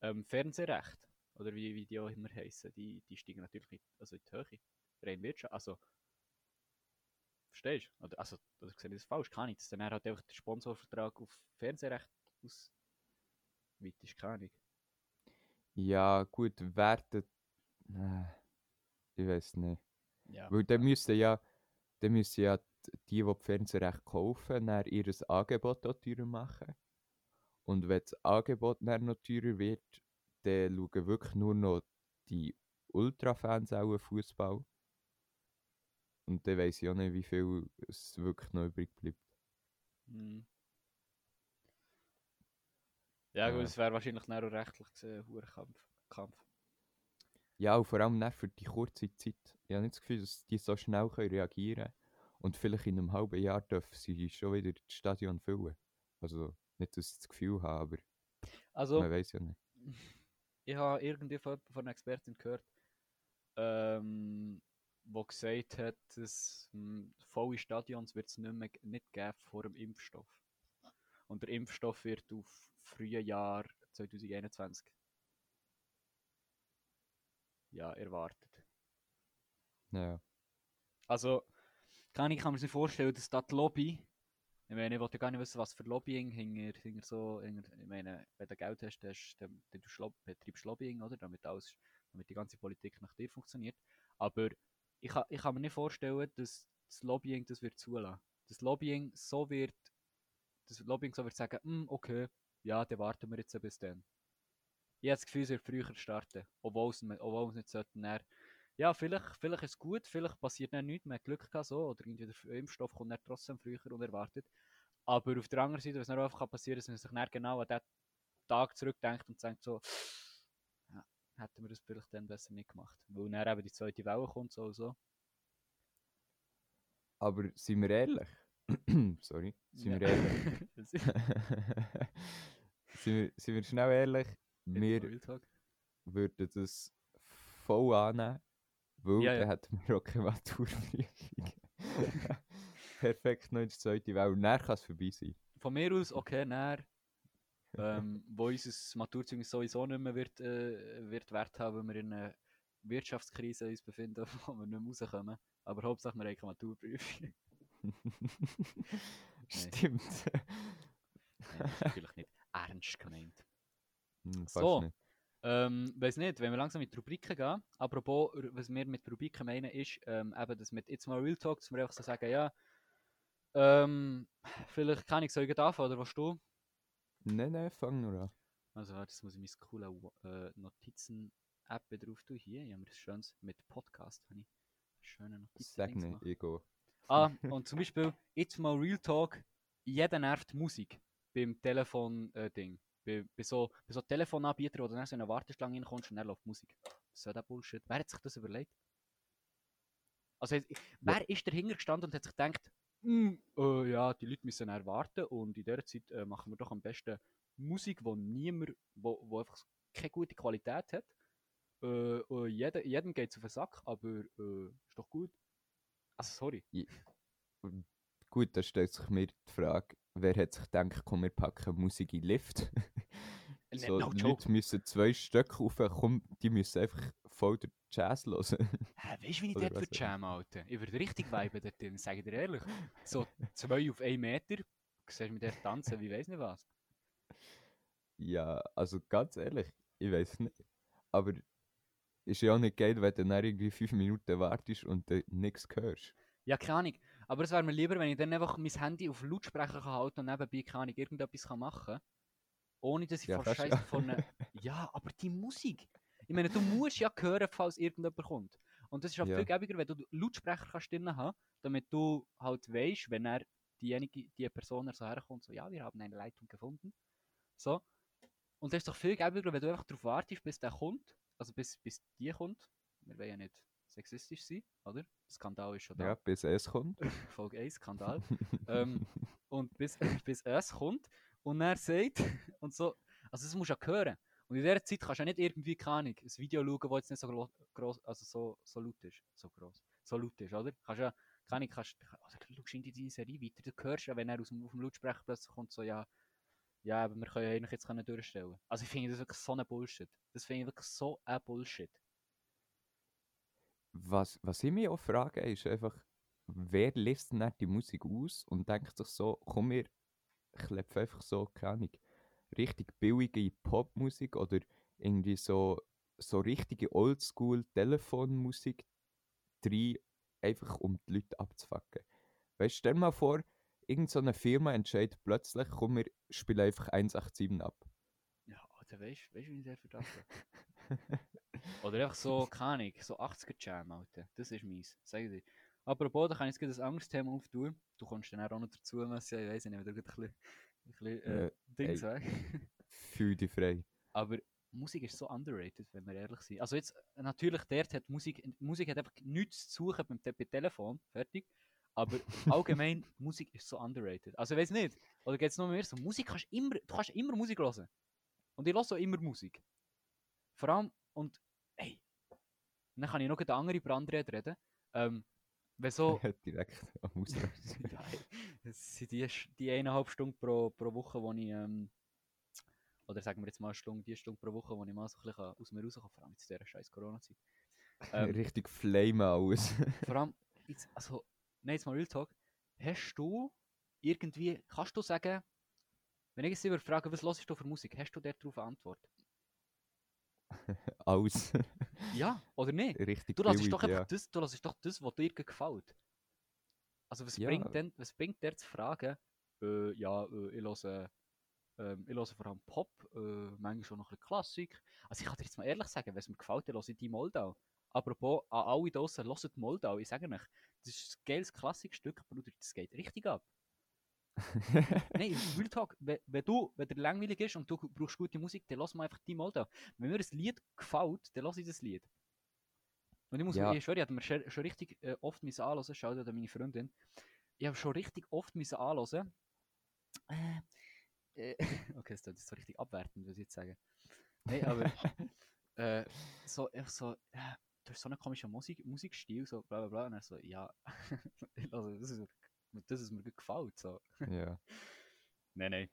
ähm, Fernsehrecht, oder wie, wie die auch immer heißen, die, die steigen natürlich in, also in die Höhe. Rein Wirtschaft, also. Verstehst du? Oder, also, oder sehe ich das falsch? Kann ich das? Dann hat einfach der Sponsorvertrag auf Fernsehrecht aus. Weit ist keine Ahnung. Ja, gut, werden. Äh, ich weiß nicht. Ja. Weil dann müssen ja, dann müssen ja die, die die Fernsehrecht kaufen, dann ihr Angebot auch teurer machen. Und wenn das Angebot dann noch teurer wird, dann schauen wirklich nur noch die Ultrafans auch Fußball. Und dann weiss ich auch nicht, wie viel es wirklich noch übrig bleibt. Mhm. Ja, gut, Ja. es wäre wahrscheinlich auch rechtlich gesehen ein Kampf. Kampf. Ja, und vor allem nicht für die kurze Zeit. Ich habe nicht das Gefühl, dass die so schnell können reagieren können. Und vielleicht in einem halben Jahr dürfen sie schon wieder das Stadion füllen. Also nicht, dass ich das Gefühl habe, aber Also, man weiß ja nicht. ich habe irgendwie von, von einer Expertin gehört, ähm, wo gesagt hat, dass hm, volle Stadions wird es nicht mehr nicht geben vor dem Impfstoff. Und der Impfstoff wird auf frühe Jahr 2021 ja, erwartet. Ja. Also, kann ich kann mir nicht vorstellen, dass da die Lobby, ich meine, ich wollte gar nicht wissen, was für Lobbying hinter, hinter so, hinter, ich meine, wenn du Geld hast, dann, hast- dann, dann du betreibst du Lobbying, oder? Damit, alles, damit die ganze Politik nach dir funktioniert. Aber ich, kann- ich kann mir nicht vorstellen, dass das Lobbying das wird zulassen. Das Lobbying so wird, das Lobbying so wird sagen, «Hm, okay, ja, dann warten wir jetzt bis dann. Ich habe das Gefühl, es wird früher starten, obwohl es, obwohl es nicht sollten. Dann, ja, vielleicht, vielleicht ist es gut, vielleicht passiert dann nichts, man hat Glück gehabt, so, oder irgendwie der Impfstoff kommt dann trotzdem früher unerwartet. Aber auf der anderen Seite, was dann einfach passieren kann, ist, dass man sich dann genau an diesen Tag zurückdenkt und denkt so, ja, hätten wir das vielleicht dann besser nicht gemacht. Weil dann eben die zweite Welle kommt, so und so. Aber sind wir ehrlich? Sorry. Sind wir ehrlich? Sind, wir, sind wir schnell ehrlich? Wir würden das voll annehmen, weil Ja, ja. dann hätten wir auch keine Maturprüfung. Perfekt, noch in die zweite Welle. Und dann kann es vorbei sein. Von mir aus, okay, näher. ähm, wo unser Maturzeugnis sowieso nicht mehr wird, äh, wird Wert haben, weil wir in einer Wirtschaftskrise uns befinden, wo wir nicht mehr rauskommen. Aber Hauptsache, wir haben keine Maturprüfung. Stimmt. Nein, das ist natürlich nicht ernst gemeint. Hm, So. nicht. Ähm, weiß nicht, wenn wir langsam mit Rubriken gehen. Apropos, was wir mit Rubriken meinen, ist, ähm, eben, dass wir jetzt mal Real Talk, dass wir einfach so sagen, ja, Ähm, vielleicht kann ich, ich anfangen, oder was du? Nein, nein, fang nur an. Also, jetzt muss ich mein coole äh, Notizen-App drauf tun. Hier, ich habe mir das schönes mit Podcast, habe ich schöne Notizen Sag nicht, ich gehe. Ah, und zum Beispiel, jetzt mal Real Talk, jeder nervt Musik beim Telefon-Ding. bei, bei, so, bei so Telefonanbietern, wo du dann so in eine Warteschlange reinkommst und dann läuft Musik. So der Bullshit. Wer hat sich das überlegt? Also, ich- wer ist dahinter gestanden und hat sich gedacht, «Hm, äh, ja, die Leute müssen dann warten und in dieser Zeit äh, machen wir doch am besten Musik, wo niemand, wo, wo einfach keine gute Qualität hat. Äh, äh, jeder, jedem geht es auf den Sack, aber äh, ist doch gut. Also, sorry. Gut, da stellt sich mir die Frage, wer hat sich gedacht, komm, wir packen Musik in den Lift? Äh, so, no die joke. Leute müssen zwei Stück rauf, komm, die müssen einfach voll den Jazz hören. Hä, weißt du, wie ich dort würde jam, Alter? Ich würde richtig viben dort drin, sag ich dir ehrlich. So zwei auf einen Meter, du siehst mich dort tanzen, wie weiß nicht was. ja, also ganz ehrlich, ich weiß nicht. Aber ist ja auch nicht geil, wenn du dann irgendwie fünf Minuten wartest und dann nichts hörst. Ja, keine Ahnung. Aber es wäre mir lieber, wenn ich dann einfach mein Handy auf Lautsprecher kann halten und nebenbei, keine Ahnung, irgendetwas kann machen kann. Ohne dass ich Ja, du Scheiße ja. von einer... Ja, aber die Musik. Ich meine, du musst ja hören, falls irgendjemand kommt. Und das ist auch Ja. viel gäbiger, wenn du Lautsprecher kannst drin haben, damit du halt weißt, wenn er diejenige, die Person er so herkommt, so, ja, wir haben eine Leitung gefunden. So. Und das ist doch viel gäbiger, wenn du einfach darauf wartest, bis der kommt. Also bis, bis die kommt. Wir wollen ja nicht sexistisch sein, oder? Der Skandal ist schon da. Ja, bis es kommt. Folge 1, Skandal. ähm, und bis, bis es kommt und er sagt, und so, also das musst du ja hören. Und in dieser Zeit kannst du ja nicht irgendwie, keine Ahnung, ein Video schauen, das jetzt nicht so gro- gross, also so, so laut ist. So gross. So laut ist, oder? Kannst ja, keine Ahnung, kannst, oder du schaust in die Serie weiter, du hörst ja, wenn er aus dem, auf dem Lautsprecher plötzlich kommt, so, ja, ja, aber wir können ja eigentlich jetzt können durchstellen. Also ich finde das wirklich so ein Bullshit. Das finde ich wirklich so ein Bullshit. Was, was ich mich auch frage, ist einfach, wer lässt denn die Musik aus und denkt sich so, komm, wir klepfen einfach so, keine Ahnung, richtig billige Popmusik oder irgendwie so, so richtige Oldschool-Telefonmusik rein, einfach um die Leute abzufacken. Weißt du, stell mal vor, irgendeine so Firma entscheidet plötzlich, komm, wir spielen einfach 187 ab. Ja, Alter, weißt du, wie ich der das bin? Oder einfach so, keine Ahnung, so 80er Jam, Alter. Das ist meins, sag ich dir. Apropos, da kann ich jetzt ein anderes Thema auftun. Du kommst dann auch noch dazu, Messi, ich weiss nicht, wenn du ein bisschen, ein bisschen äh, Äh, Dings weg. Fühl dich frei. Aber Musik ist so underrated, wenn wir ehrlich sind. Also jetzt, natürlich, dort hat Musik, Musik hat einfach nichts zu suchen beim Te- bei Telefon, fertig. Aber allgemein, Musik ist so underrated. Also ich weiß nicht, oder geht es nur mehr so, Musik kannst immer, du kannst immer Musik hören. Und ich höre auch immer Musik. Vor allem, und, ey, dann kann ich noch eine andere Brandrede reden. Ähm, wenn so, Direkt am ey, das sind die, die eineinhalb Stunden pro, pro Woche, wo ich, ähm, oder sagen wir jetzt mal eine Stunde, die Stunde pro Woche, wo ich mal so ein bisschen aus mir rauskomme, vor allem jetzt in dieser scheiß Corona-Zeit. Ähm, Richtig Flame aus. vor allem, jetzt, also, nein, jetzt mal Real Talk, hast du irgendwie, kannst du sagen, wenn ich jetzt über frage, was hörst du für Musik, hast du darauf eine Antwort? aus. Ja, oder nicht? Richtig Du billig, doch einfach ja. das, du doch das, was dir gefällt. Also was Ja. bringt denn, was bringt der zu fragen, äh, ja, äh, ich höre, ähm, ich höre vor allem Pop, äh, manchmal schon noch ein bisschen Klassik. Also ich kann dir jetzt mal ehrlich sagen, wenn es mir gefällt, dann höre ich die Moldau. Apropos, an alle draussen, hört Moldau, ich sage euch, das ist ein geiles Klassikstück, Bruder, das geht richtig ab. Nein, Real Talk, wenn, wenn du, wenn dir langweilig ist und du brauchst gute Musik, dann lass mal einfach die Moldau. Wenn mir ein Lied gefällt, dann lass ich das Lied. Und ich muss, Ja. ich schwöre, ich habe mir schon, schon richtig äh, oft müssen anhören, schau dir meine Freundin. Ich habe schon richtig oft müssen anhören. Äh, äh, okay, das ist so richtig abwertend, was ich jetzt sage. Nein, aber äh, so, einfach so, äh, du hast so einen komischen Musik, Musikstil, so bla bla bla. Und er so, ja, also das ist, das ist mir gut gefällt. So. ja. Nein, nein.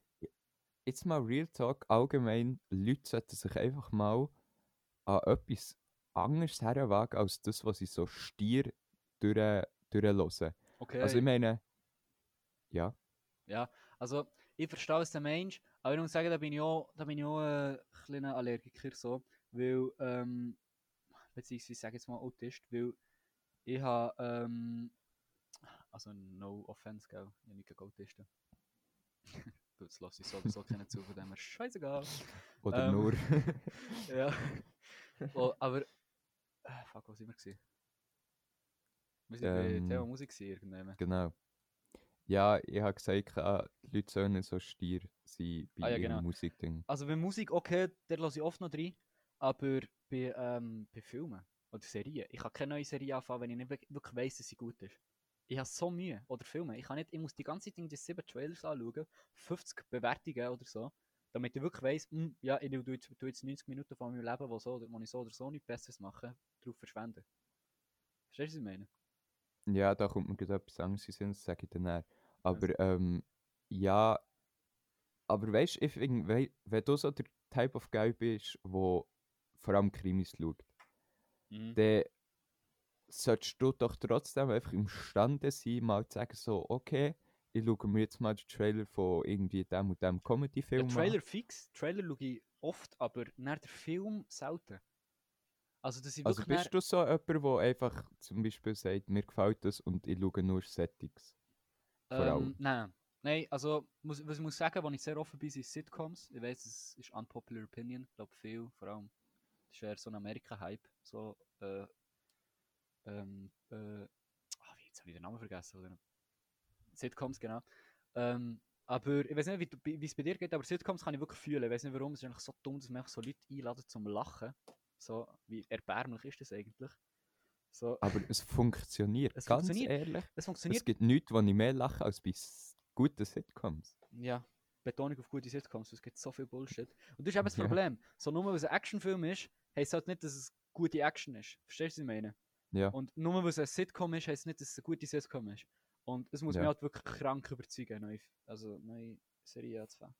Jetzt mal Real Talk, allgemein, Leute sollten sich einfach mal an etwas anderes herwagen, als das, was sie so stier durch, durchhören. Okay. Also ich meine, ja, Ja, also ich verstehe es der Mensch, aber ich muss sagen, da bin ich auch, da bin ich auch äh, ein kleiner Allergiker so, weil, ähm, beziehungsweise ich sage jetzt mal Autist, weil ich habe, ähm, also no offense, gell? Ich habe nicht gegen Autisten. das lasse ich sowieso keinen zu, von dem her scheißegal. Oder Ähm, nur. Ja. oh, aber. Äh, fuck, wo sind wir gewesen? Wir sind bei Ähm, Thema Musik irgendwann. genau. Ja, ich habe gesagt, die Leute sollen nicht so stier sein bei Ah, ja, ihrem genau. Musikding. Also bei Musik, okay, der lasse ich oft noch rein. Aber bei, ähm, bei Filmen oder Serien, ich kann keine neue Serie anfangen, wenn ich nicht wirk- wirklich weiss, dass sie gut ist. Ich habe so Mühe. Oder Filme. Ich, kann nicht, ich muss die ganze Zeit irgendwie sieben Trailers anschauen, 50 Bewertungen oder so, damit ich wirklich weiss, hm, ja, ich tue jetzt, tue jetzt 90 Minuten von meinem Leben, wo, so, wo ich so oder so nichts Besseres mache, darauf verschwenden. Verstehst du, was ich meine? Ja, da kommt mir gerade etwas anderes Sinn, das sage ich dann näher. Aber ähm, ja, aber weißt du, wenn du so der Type of Guy bist, wo vor allem Krimis schaut, Mhm. dann solltest du doch trotzdem einfach imstande sein, mal zu sagen, so, okay, ich schaue mir jetzt mal den Trailer von irgendwie dem und dem Comedy-Film Trailer fix. Trailer schaue ich oft, aber nach der Film selten. Also, dass ich an. Also bist du so jemand, der einfach zum Beispiel sagt, mir gefällt das und ich schaue nur Settings? vor allem? Ähm, nein. Nein, also muss, was ich muss sagen, wenn ich sehr offen bin, sind Sitcoms. Ich weiß, es ist unpopular opinion. Ich glaube viel, vor allem. Das ist eher so ein Amerika-Hype. So, äh, ähm, äh, wie, jetzt habe ich den Namen vergessen. Oder? Sitcoms, genau. Ähm, aber ich weiß nicht, wie es bei dir geht, aber Sitcoms kann ich wirklich fühlen. Ich weiß nicht warum. Es ist eigentlich so dumm, dass man so Leute einladen zum Lachen. So, wie erbärmlich ist das eigentlich? So, Aber es funktioniert, Es ganz funktioniert. ehrlich. es Es funktioniert gibt nichts, wo ich mehr lache als bei guten Sitcoms. Ja, Betonung auf gute Sitcoms, es gibt so viel Bullshit. Und das ist eben das Ja. Problem. So nur weil es ein Actionfilm ist, heisst halt nicht, dass es gute Action ist. Verstehst du, was ich meine? Ja, Und nur weil es ein Sitcom ist, heisst nicht, dass es eine gute Sitcom ist. Und es muss Ja. mich halt wirklich krank überzeugen, neue, also neue Serie anzufangen.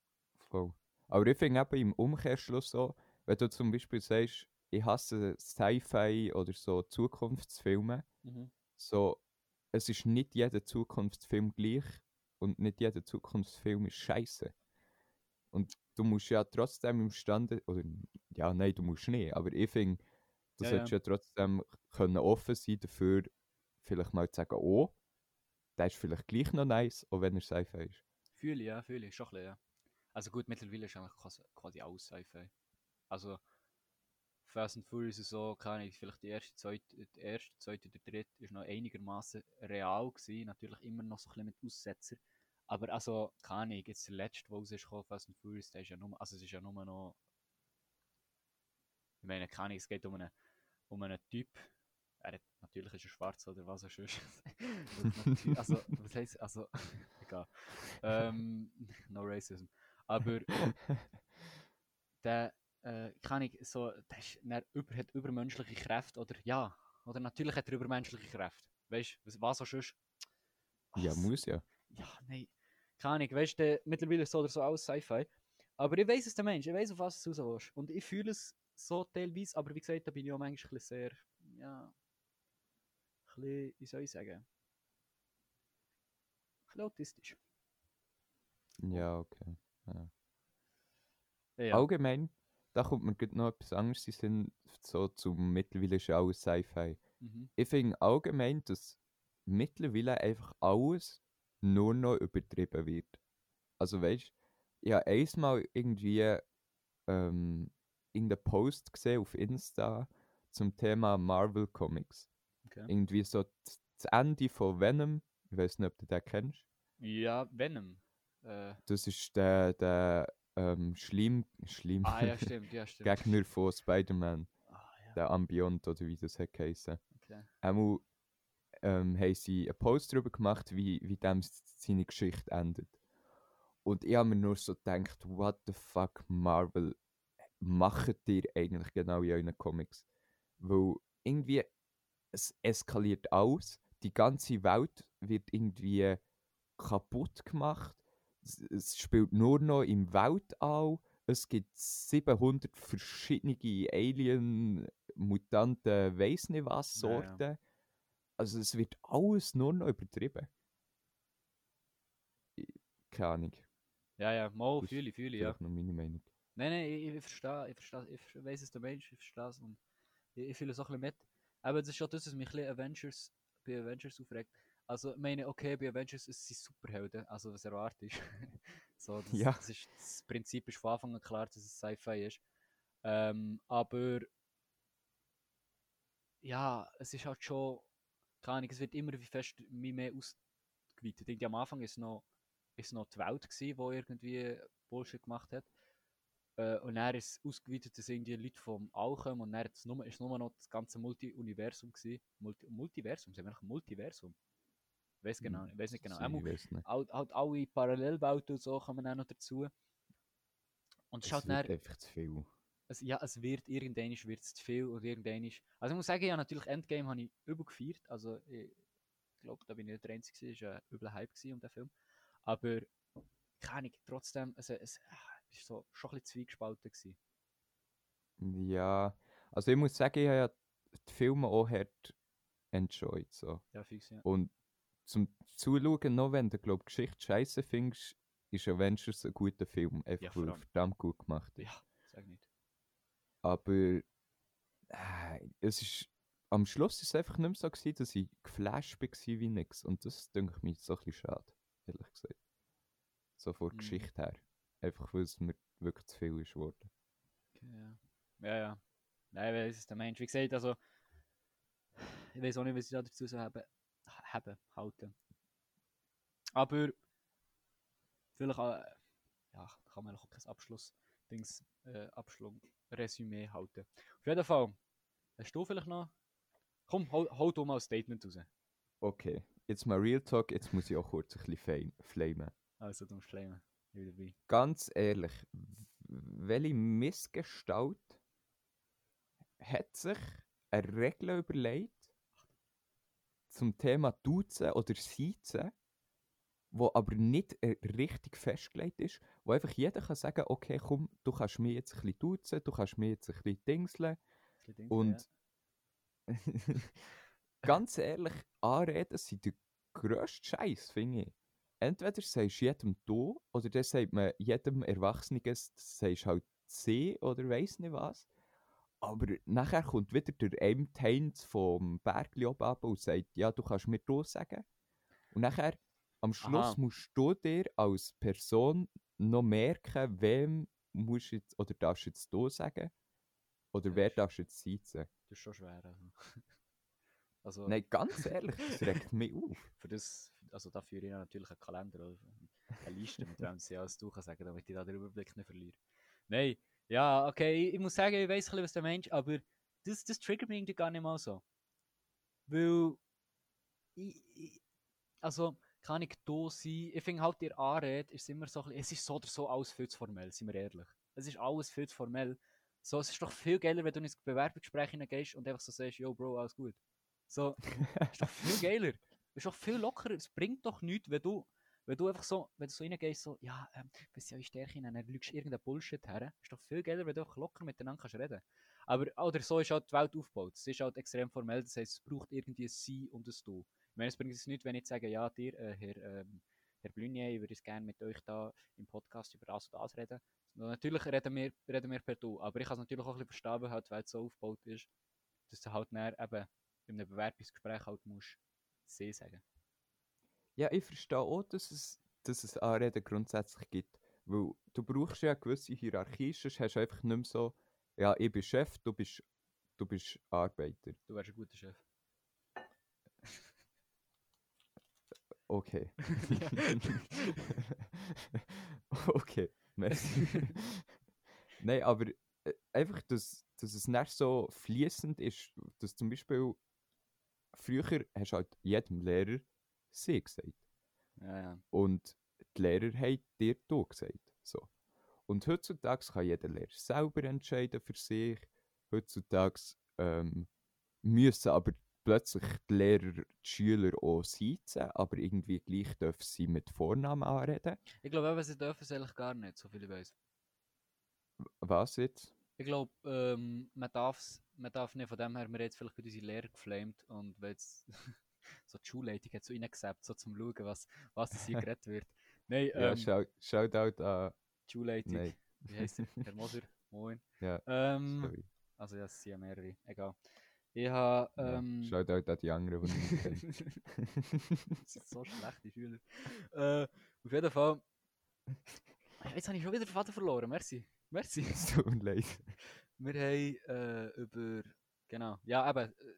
voll. Aber ich finde eben im Umkehrschluss so, wenn du zum Beispiel sagst, ich hasse Sci-Fi oder so Zukunftsfilme, Mhm. so, es ist nicht jeder Zukunftsfilm gleich und nicht jeder Zukunftsfilm ist scheiße. Und du musst ja trotzdem imstande, oder ja, nein, du musst nicht, aber ich finde, du Ja, solltest ja. ja trotzdem können offen sein dafür, vielleicht mal zu sagen, oh, der ist vielleicht gleich noch nice, auch wenn er Sci-Fi ist. Fühle ja, fühle ich, schon ein bisschen, ja. Also gut, mittlerweile ist eigentlich quasi, quasi alles Sci-Fi. Also Fast and Furious ist so, keine Ahnung, vielleicht die erste, zweite, die erste, zweite oder dritte ist noch einigermaßen real gewesen, natürlich immer noch so ein bisschen mit Aussetzer. Aber also, keine Ahnung, jetzt der letzte, der raus ist gekommen, Fast and Furious, der ist ja nur, also es ist ja nur noch, ich meine, keine Ahnung, es geht um einen, um einen Typ, er hat, natürlich ist er schwarz oder was auch sonst. also, was heisst, also, egal. Ähm, no racism. Aber der, äh, kann ich so, der, ist, der über, hat übermenschliche Kräfte oder ja, oder natürlich hat er übermenschliche Kräfte. Weißt du, was, was auch sonst? Ja, muss ja. Ja, nein. Keine Ahnung, weißt du, mittlerweile ist so oder so alles Sci-Fi. Aber ich weiß es der Mensch, ich weiß, auf was du raus willst. Und ich fühle es so teilweise, aber wie gesagt, da bin ich auch manchmal ein sehr, ja, ein bisschen, wie soll ich sagen, ein bisschen autistisch. Ja, okay. Ja. Ja, Allgemein, da kommt mir gerade noch etwas anderes in den Sinn, so zum mittlerweile ist alles Sci-Fi. Mhm. Ich finde allgemein, dass mittlerweile einfach alles nur noch übertrieben wird. Also weißt du, ich habe einmal irgendwie ähm, irgendeinen Post gesehen auf Insta zum Thema Marvel Comics. Okay. Irgendwie so das Ende von Venom, ich weiß nicht, ob du den kennst. Ja, Venom. Äh, Das ist der, der ähm, Schlimm, Schlimm ah, ja, stimmt, ja, stimmt. Gegner von Spider-Man, Ah, ja, der Ambient oder wie das geheißen. okay. Ähm, haben sie einen Post darüber gemacht, wie, wie dem seine Geschichte endet. Und ich habe mir nur so gedacht, what the fuck, Marvel, macht ihr eigentlich genau in euren Comics? Weil irgendwie, es eskaliert alles, die ganze Welt wird irgendwie kaputt gemacht, es, spielt nur noch im Weltall, es gibt 700 verschiedene Alien, Mutanten, weiss nicht was, Ja, ja. Also es wird alles nur noch übertrieben. Ich- Keine Ahnung. Ja, ja, mal, ist fühle ich, fühle ich, ja. Noch meine Meinung. Nein, nein, ich, ich verstehe, ich verstehe, ich weiß es der Mensch, ich verstehe es und ich, ich fühle es auch ein bisschen mit. Aber das ist schon das, was mich ein bisschen Avengers, bei Avengers aufregt. Also, ich meine, okay, bei Avengers es sind Superhelden, also was erwartest du? so, das, Ja. das, ist, das Prinzip ist von Anfang an klar, dass es Sci-Fi ist. Ähm, aber ja, es ist halt schon, keine Ahnung, es wird immer wie fest wie mehr ausgeweitet. Irgendwie am Anfang ist noch, ist noch die Welt gewesen, die irgendwie Bullshit gemacht hat. Äh, und dann ist es ausgeweitet, dass irgendwie Leute vom All kommen und dann ist nur, ist nur noch das ganze Multi-Universum gewesen. Multi Multiversum, sagen wir noch Multiversum? Ich weiß genau, ich weiß nicht genau. Nicht. halt, halt alle Parallelbauten und so kommen auch noch dazu. Und es wird dann, einfach zu viel. Es, ja, es wird, irgendwann wird es zu viel und irgendwann Also ich muss sagen, ja, natürlich Endgame habe ich übel gefeiert, also ich glaube, da bin ich nicht der Einzige, es war ein übler Hype um den Film. Aber, keine Ahnung, trotzdem, es, es, es ist so, schon ein bisschen zwiegespalten gewesen. Ja, also ich muss sagen, ich habe ja die Filme auch hart enjoyed. So. Ja, fix, ja. Und zum Zuschauen, noch wenn du glaub, die Geschichte scheiße findest, ist Avengers ein guter Film. Einfach Ja, weil er verdammt gut gemacht ist. Ja, sag nicht. Aber äh, es ist, am Schluss ist es einfach nicht mehr so gewesen, dass ich geflasht war wie nix. Und das denke ich mir so ein bisschen schade, ehrlich gesagt. So von der Mhm. Geschichte her. Einfach weil es mir wirklich zu viel ist geworden. Ja. Ja, ja. Nein, weil es ist der Mensch. Wie gesagt, also, ich weiß auch nicht, was ich da dazu so haben, haben halten. Aber, vielleicht, äh, ja, kann man auch kein Abschluss, Dings, äh, Abschluss, Resümee halten. Auf jeden Fall, hast du vielleicht noch, komm, hau, hau du mal ein Statement raus. Okay, jetzt mal Real Talk, jetzt muss ich auch kurz ein bisschen flamen. Also, du musst flamen. Ich bin dabei. Ganz ehrlich, welche Missgestalt hat sich eine Regel überlegt zum Thema Duzen oder Siezen, wo aber nicht äh, richtig festgelegt ist, wo einfach jeder kann sagen, okay, komm, du kannst mir jetzt ein bisschen duzen, du kannst mir jetzt ein bisschen dingseln Ein bisschen und ganz ehrlich, Anreden sind der grösste Scheiß, finde ich. Entweder sagst du jedem du, oder dann sagt man jedem Erwachsenen, sagst halt sie oder weiss nicht was. Aber nachher kommt wieder der M. Heinz vom Bergli ab und sagt, ja, du kannst mir du sagen. Und nachher, am Schluss Aha. musst du dir als Person noch merken, wem musst du jetzt, oder darfst du jetzt du sagen, oder Ja, wer darfst du jetzt siezen. Das ist schon schwer. Also, also Nein, ganz ehrlich, das regt mich auf. für das, also da führe ich natürlich einen Kalender oder eine Liste, mit wem sie alles du kann sagen, damit ich da den Überblick nicht verliere. Nein, ja, okay, ich, ich muss sagen, ich weiß ein bisschen, was der Mensch, aber das, das triggert mich irgendwie gar nicht mal so. Weil, ich, ich, also, kann ich da sein, ich finde halt, die Anrede ist immer so ein bisschen, es ist so oder so alles viel zu formell, sind wir ehrlich. Es ist alles viel zu formell. So, es ist doch viel geiler, wenn du ins Bewerbungsgespräch hineingehst und einfach so sagst, yo Bro, alles gut. So, ist doch viel geiler. Ist doch viel lockerer. Es bringt doch nichts, wenn du, wenn du einfach so, wenn du so reingehst, so, ja, ähm, was sind eure Stärken? Und dann lügst du irgendeinen Bullshit her. Ist doch viel geiler, wenn du einfach locker miteinander kannst reden. Aber, oder so ist halt die Welt aufgebaut. Es ist halt extrem formell, das heißt, es braucht irgendwie ein Sie und ein Du. Meine, es bringt es nicht, wenn ich sage, ja, dir, äh, Herr, ähm, Herr Blunier, ich würde es gerne mit euch da im Podcast über das und das reden. Natürlich reden wir, reden wir per Du, aber ich kann es natürlich auch ein bisschen verstehen, weil halt die Welt so aufgebaut ist, dass du halt dann eben in einem Bewerbungsgespräch halt musst Sie sagen. Ja, ich verstehe auch, dass es, dass es Anreden grundsätzlich gibt. Weil du brauchst ja eine gewisse Hierarchie, sonst hast du einfach nicht mehr so, ja, ich bin Chef, du bist, du bist Arbeiter. Du wärst ein guter Chef. Okay. okay, merci. Nein, aber äh, einfach, dass, dass es nicht so fließend ist, dass zum Beispiel früher hast du halt jedem Lehrer sie gesagt. Ja, ja. Und die Lehrer haben dir du gesagt. So. Und heutzutage kann jeder Lehrer selber entscheiden für sich. Heutzutage ähm, müssen aber plötzlich die Lehrer die Schüler auch sitzen, aber irgendwie gleich dürfen sie mit Vornamen anreden. Ich glaube, eben, sie dürfen es eigentlich gar nicht, so viel ich weiß. Was jetzt? Ich glaube, ähm, man, darf's, man darf nicht, von dem her, wir jetzt vielleicht gerade unsere Lehrer geflamed und wenn jetzt so die Schulleitung hat so reingesappt, so zum Schauen, was, was hier geredet wird. Nein, Ja, ähm, schau, Shoutout an. die Schulleitung, Nein, wie heisst er? Herr Moser, moin. Ja, Ähm, sorry. also ja, es sind ja mehrere, egal. Ich habe. Ja, Ähm, Schaut halt an die anderen, die das sind so schlechte Schüler. Äh, auf jeden Fall. Jetzt habe ich schon wieder den Vater verloren. Merci. Merci. Es tut mir leid. Wir haben äh, über. Genau. Ja, eben. äh,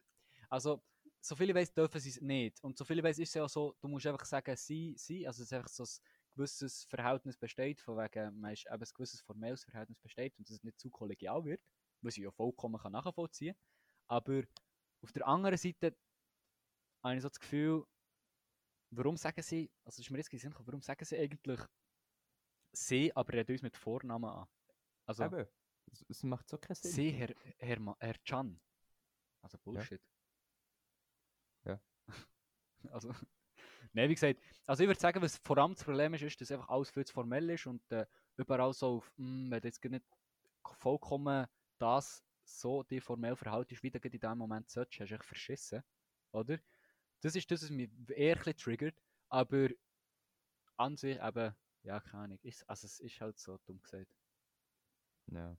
Also, so viele weiß dürfen sie es nicht. Und so viele weiß ist es ja auch so, du musst einfach sagen, sie, sie. Also, es ist einfach so ein gewisses Verhältnis besteht, von wegen, man ist eben ein gewisses formelles Verhältnis besteht und dass es nicht zu kollegial wird, was ich ja vollkommen kann nachvollziehen kann. Aber auf der anderen Seite habe ich so das Gefühl, warum sagen sie, also ist mir jetzt gesehen, warum sagen sie eigentlich sie, aber reden uns mit Vornamen an? Also, Eben, es, macht so keinen Sinn. Sie, Herr, Herr, Ma- Herr Chan. Also Bullshit. Ja. also, nein, wie gesagt, also ich würde sagen, was vor allem das Problem ist, ist, dass einfach alles viel zu formell ist und äh, überall so auf, hm, wenn du jetzt nicht vollkommen das so dir formell verhaltest, wie du in diesem Moment solltest, hast du echt verschissen, oder? Das ist das, was mich eher ein bisschen triggert, aber an sich eben, ja, keine Ahnung, ist, also es ist halt so dumm gesagt. Ja.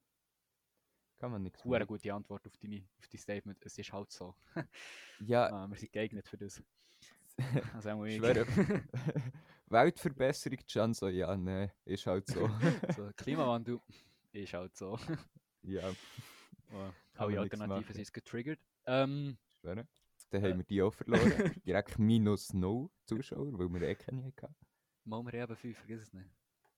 Kann man nichts Hure machen. gute Antwort auf deine, auf dein Statement. Es ist halt so. Ja, Ah, wir sind geeignet für das. Also auch ich. schwöre. Weltverbesserung, Can, so, ja, ne, ist halt so. so, Klimawandel ist halt so. ja, Oh, alle Alternativen sind getriggert. Ähm, schwöre. Dann Äh. haben wir die auch verloren. Direkt minus null Zuschauer, weil wir eh keine hatten. machen wir eben fünf, vergiss es nicht.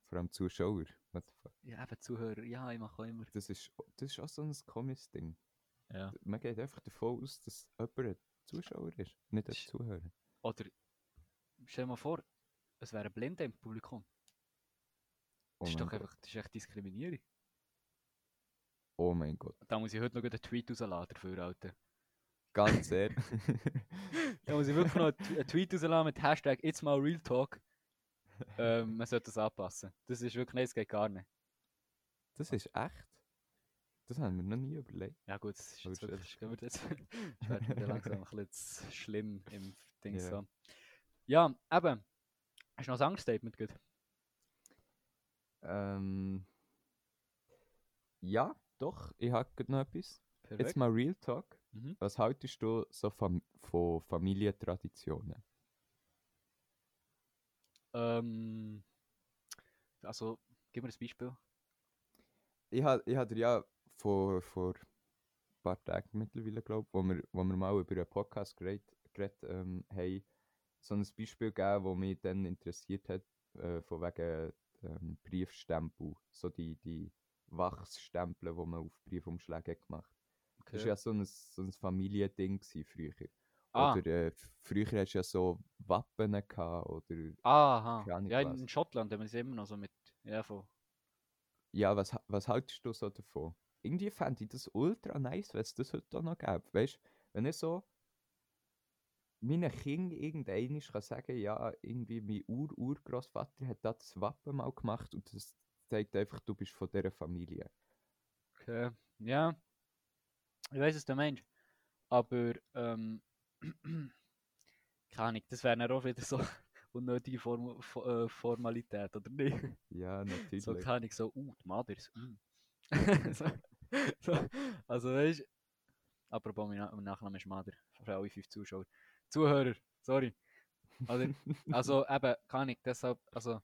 Vor allem Zuschauer. What the fuck? Ja, eben Zuhörer. Ja, ich mache auch immer. Das ist, das ist auch so ein komisches Ding. Ja. Man geht einfach davon aus, dass jemand ein Zuschauer ist, nicht ein Sch- Zuhörer. Oder stell dir mal vor, es wäre ein Blinde im Publikum. Oh Das ist mein doch Gott. einfach, das ist echt Diskriminierung. Oh mein Gott. Da muss ich heute noch einen Tweet rausladen dafür, Alter. Ganz ehrlich. Da muss ich wirklich noch einen Tw- einen Tweet rausladen mit Hashtag It's mal Real Talk. Ähm, man sollte das anpassen. Das ist wirklich, nein, das geht gar nicht. das ist echt. Das haben wir noch nie überlegt. Ja gut, das ist jetzt wirklich, wir jetzt, das wird langsam ein bisschen schlimm im Ding Ja. so. Ja, eben. Hast du noch ein Angststatement gut? Ähm, ja, doch, ich habe noch etwas. Perfekt. Jetzt mal Real Talk. Mhm. Was haltest du so von, von Familientraditionen? Ähm, also, gib mir ein Beispiel. Ich habe ich hab ja vor, vor ein paar Tagen mittlerweile, glaube wo wir, wo wir mal über einen Podcast geredet, geredet ähm, haben, so ein Beispiel gegeben, das mich dann interessiert hat, äh, von wegen ähm, Briefstempel, so die, die Wachsstempel, die man auf Briefumschläge gemacht hat. Das war ja so ein, so ein Familiending früher. Ah. Oder äh, früher hast du ja so Wappen gehabt, oder Aha. Ja, in Schottland haben wir es immer noch so mit. Ja, von. Ja, was, was haltest du so davon? Irgendwie fände ich das ultra nice, wenn es das heute auch noch gäbe. Weißt du, wenn ich so meinen Kind irgendeiner kann sagen, ja, irgendwie mein Ur-Urgroßvater hat das Wappen mal gemacht und das zeigt einfach, du bist von dieser Familie. Okay. Ja. Ich weiß, was du meinst. Aber, ähm. keine Ahnung, das wäre dann auch wieder so unnötige Form Fo- äh, Formalität, oder nicht? Ja, natürlich. So keine Ahnung, so, uh, die Mothers. Mm. so, so, also weißt du, apropos, mein, Na- mein Nachname ist Mader, für alle fünf Zuschauer. Zuhörer, sorry. Oder, also eben, keine Ahnung, deshalb, also,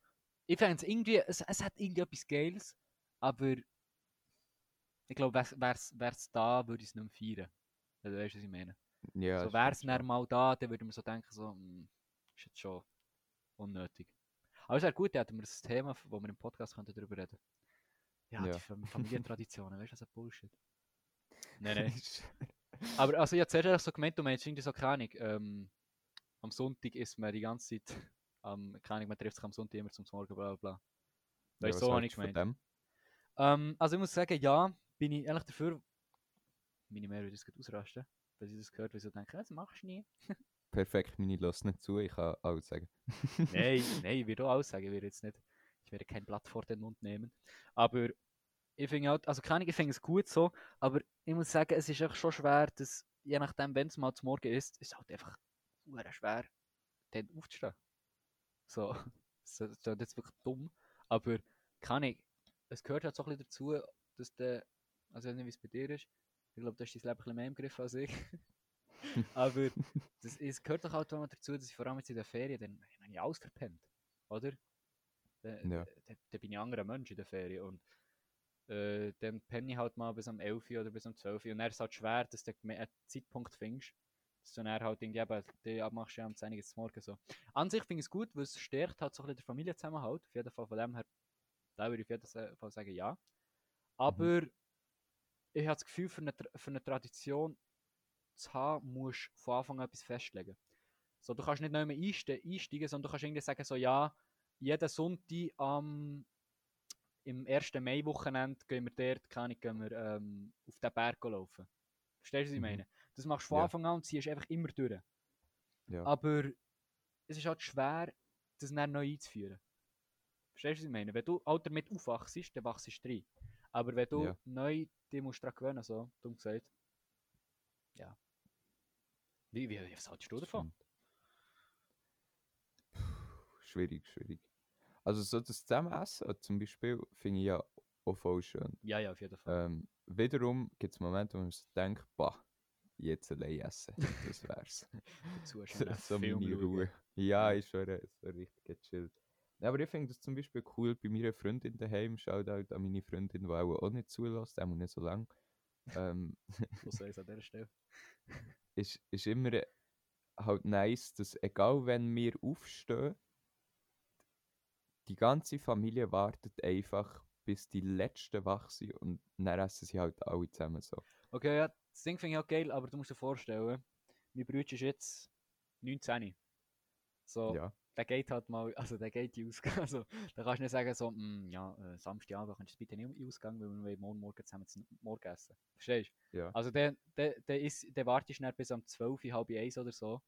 ich fände es irgendwie, es, es hat irgendwie etwas Geiles, aber ich glaube, wär's es da, würde ich es nicht mehr feiern. Also, weißt du, was ich meine? ja, so wäre es dann mal da, dann würde man so denken, so, hm, ist jetzt schon unnötig. Aber es wäre gut, hätten wir das Thema, wo wir im Podcast könnten darüber reden Ja, Ja. die Fam- Familientraditionen, weißt du, das ist Bullshit. Nein, nein. Aber also, ich habe zuerst so gemeint, du meinst irgendwie so, keine Ahnung, ähm, am Sonntag ist man die ganze Zeit, ähm, keine Ahnung, man trifft sich am Sonntag immer zum Morgen, bla bla bla. Ja, du, so ich gemeint. Ähm, also ich muss sagen, ja, bin ich ehrlich dafür, meine Mehr würde es ausrasten, weil sie das gehört, weil sie denken, das machst du nie. Perfekt, meine lassen nicht zu, ich kann alles sagen. Nein, nein, ich würde auch alles sagen, ich werde jetzt nicht, ich werde kein Blatt vor den Mund nehmen. Aber ich finde halt, also keine Ahnung, ich finde es gut so, aber ich muss sagen, es ist einfach schon schwer, dass, je nachdem, wenn es mal zum Morgen ist, ist es halt einfach schwer, dann aufzustehen. So, das ist jetzt wirklich dumm, aber keine Ahnung, es gehört halt so ein bisschen dazu, dass der, also ich weiß nicht, wie es bei dir ist, Ich glaube, du hast dein Leben ein bisschen mehr im Griff als ich. Aber das, es gehört doch auch dazu, dass ich vor allem jetzt in der Ferien, dann habe ich alles verpennt, oder? Dann, Ja. dann, dann bin ich ein anderer Mensch in der Ferien und äh, dann penne ich halt mal bis am 11 Uhr oder bis am 12 Uhr und dann ist es halt schwer, dass du einen Zeitpunkt findest, du dann halt irgendwie eben, die abmachst ja am 10 Uhr zum Morgen so. An sich finde ich es gut, weil es stärkt halt so ein bisschen den Familienzusammenhalt, auf jeden Fall von dem her, da würde ich auf jeden Fall sagen, ja. Aber ich habe das Gefühl, für eine, für eine Tradition zu haben, musst du von Anfang an etwas festlegen. So, du kannst nicht noch mehr einste einsteigen, sondern du kannst irgendwie sagen, so, ja, jeden Sonntag am im ersten Mai-Wochenende gehen wir dort, keine gehen wir ähm, auf den Berg laufen. Verstehst du, was ich Mhm. Das machst du von Ja. Anfang an und ziehst einfach immer durch. Ja. Aber es ist halt schwer, das dann neu einzuführen. Verstehst du, was ich meine? Wenn du halt damit aufwachst, dann wachst du rein. Aber wenn du Ja. neu dich musst daran gewöhnen, so, dumm gesagt. Ja. Wie, wie, was haltest du davon? Schwierig, schwierig. Also so das Zusammenessen zum Beispiel finde ich ja auch voll schön. Ja, ja, auf jeden Fall. Ähm, wiederum gibt es Momente, wo man sich denkt, bah, jetzt allein essen, das wär's. Dazu so, so meine. Ruhe. Ja, ist schon so richtig gechillt. Aber ich finde das zum Beispiel cool bei meiner Freundin daheim. Schaut halt an meine Freundin, die auch, auch nicht zulässt, auch nicht so lange. Ähm, Was soll ich an dieser Stelle? ist, ist immer halt nice, dass egal wenn wir aufstehen, die ganze Familie wartet einfach, bis die Letzten wach sind und dann essen sie halt alle zusammen so. Okay, ja, das Ding finde ich auch geil, aber du musst dir vorstellen, mein Bruder ist jetzt 19. So, Ja, der geht halt mal, also der geht in Ausgang. Also, da kannst du nicht sagen, so, «Mm, ja, äh, Samstagabend kannst du bitte nicht in Ausgang, weil wir morgen Morgen zusammen zum Morgen essen. Verstehst du? ja, Also, der, der, der, ist, der wartet schnell bis um 12, halb eins oder so,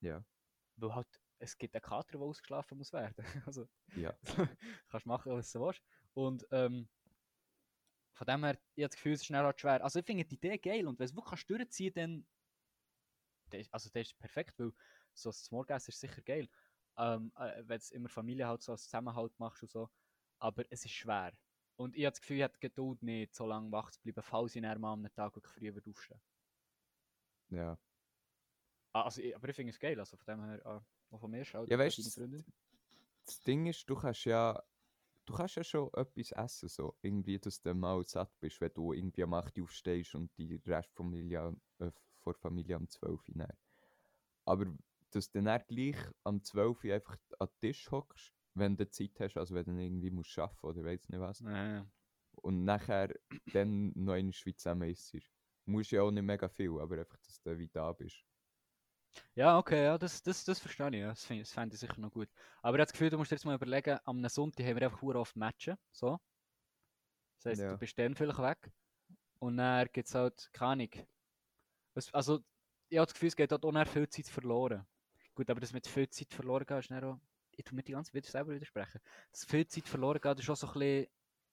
ja, weil halt, es gibt einen Kater, der ausgeschlafen muss werden. Also, ja. kannst machen, was du willst. Und ähm, von dem her, ich habe das Gefühl, es ist schnell halt schwer. Also ich finde die Idee geil und wenn es wirklich kannst durchziehen dann, dann ist- also das ist perfekt, weil so das Morgenessen ist sicher geil. Ähm, äh, wenn du immer Familie halt so als Zusammenhalt machst und so. Aber es ist schwer. Und ich habe das Gefühl, ich die Geduld nicht, so lange wach zu bleiben, falls ich dann mal am Tag wirklich früh würde aufstehen ja. Ah, also, aber ich finde es geil, also von dem her, ah, auch von mir schaut. Ja, weißt du. Das Ding ist, du kannst ja, du kannst ja schon etwas essen, so. Irgendwie, dass du mal satt bist, wenn du irgendwie am 8 Uhr aufstehst und die Restfamilie, am- äh, vor Familie am 12 Uhr. Aber dass du dann gleich am 12 Uhr einfach an den Tisch hockst, wenn du Zeit hast, also wenn du irgendwie musst arbeiten oder weiss nicht was. Ja, Und nachher dann noch in der Schweiz zusammen isst. Musst ja auch nicht mega viel, aber einfach, dass du wie da bist. Ja, okay, ja, das, das, das verstehe ich. Ja. Das das fände ich sicher noch gut. Aber ich habe das Gefühl, du musst dir jetzt mal überlegen, am Sonntag haben wir einfach verdammt oft Matchen. So. Das heisst, Ja. du bist dann vielleicht weg. Und dann gibt es halt keine Ahnung. Also, ich habe das Gefühl, es geht halt auch dann viel Zeit verloren. Gut, aber das mit viel Zeit verloren geht, ist dann auch. Ich tue mir die ganze Zeit wieder selber widersprechen. Das viel Zeit verloren geht, ist auch so ein bisschen.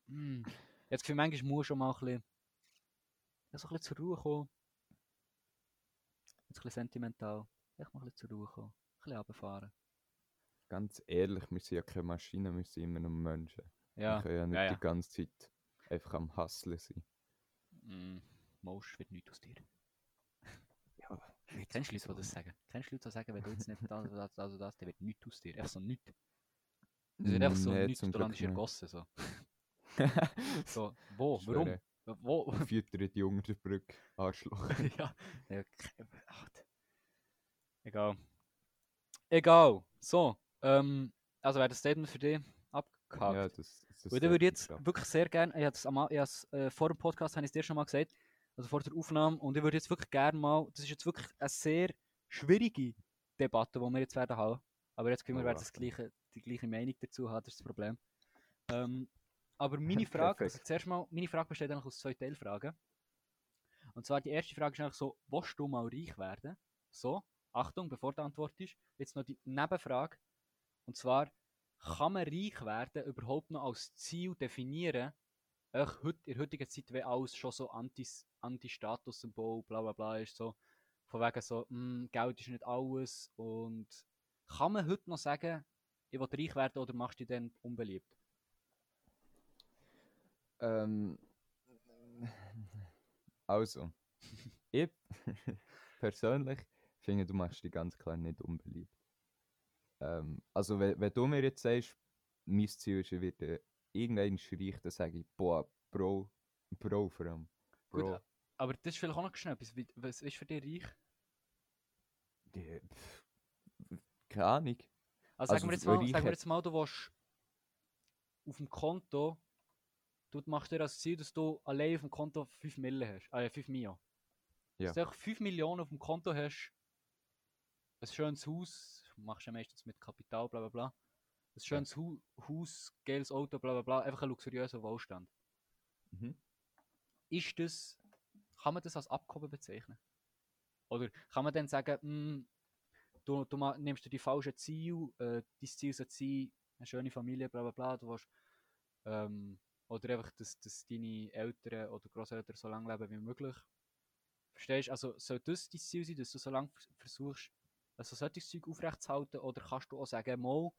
Hm, ich habe das Gefühl, manchmal muss schon mal ein bisschen. Ja, so ein bisschen zur Ruhe kommen. Jetzt ein bisschen sentimental. Echt mal ein bisschen zur Ruhe kommen. Ein bisschen runterfahren. Ganz ehrlich, wir sind ja keine Maschinen, wir sind immer noch Menschen. Ja, Wir können ja nicht ja, ja. die ganze Zeit einfach am Hustlen sein. mm, Mosch wird nichts aus dir. Ja, Kennst du Leute, die das sagen? Kennst du Leute, die sagen, wenn du jetzt nicht das, das, das, das, dann wird nichts aus dir? Einfach so nichts. Das wird einfach so Nee, nichts, landest nicht. ergossen. So. so, wo? Warum? Wo? Füttert die unter der Brücke, Arschloch. ja, ja, d- egal. Egal. So, ähm, also wäre das Statement für dich abgehakt. ja, das, das Und dann würde jetzt ab. wirklich sehr gerne, ich habe es äh, vor dem Podcast habe ich es dir schon mal gesagt, also vor der Aufnahme, und ich würde jetzt wirklich gerne mal, das ist jetzt wirklich eine sehr schwierige Debatte, die wir jetzt werden haben, aber jetzt können wir Oh, werden das gleiche, die gleiche Meinung dazu haben, das ist das Problem. Ähm, aber meine Frage, also zuerst mal, meine Frage besteht eigentlich aus zwei Teilfragen. Und zwar die erste Frage ist eigentlich so, willst du mal reich werden? So, Achtung, bevor du antwortest, jetzt noch die Nebenfrage. Und zwar, kann man reich werden überhaupt noch als Ziel definieren, auch heut, in der heutigen Zeit, wenn alles schon so Antis- Anti-Status-Symbol, bla bla bla ist, so von wegen so, hm, Geld ist nicht alles und kann man heute noch sagen, ich will reich werden oder machst du dich dann unbeliebt? Ähm, Also, ich persönlich finde, du machst dich ganz klar nicht unbeliebt. Ähm, also, wenn, wenn du mir jetzt sagst, mein Ziel ist, ich werde irgendeinen Schreich, dann sage ich, boah, Bro, Bro vor allem. Gut, Bro, aber das ist vielleicht auch noch schnell etwas. Was ist für dich reich? die, pff, keine Ahnung. Also, sagen Also, wir jetzt mal, sagen wir jetzt mal, du willst auf dem Konto, du machst dir als Ziel, dass du allein auf dem Konto 5 Mille hast, äh, 5 Mio. Ja. Dass du einfach 5 Millionen auf dem Konto hast, ein schönes Haus, machst du ja meistens mit Kapital, bla bla bla. Ein schönes Hu Haus, geiles Auto, bla bla bla, einfach ein luxuriöser Wohlstand. Mhm. Ist das, kann man das als Abkommen bezeichnen? Oder kann man dann sagen, hm, du, du nimmst dir die falschen Ziele, äh, dein Ziel soll sein, eine schöne Familie, bla bla bla, du willst, ähm, oder einfach, dass, dass deine Eltern oder Großeltern so lange leben wie möglich. Verstehst du? Also soll das dein Ziel sein, dass du so lange vers- versuchst, also solches Zeug aufrechtzuerhalten, oder kannst du auch sagen, mal,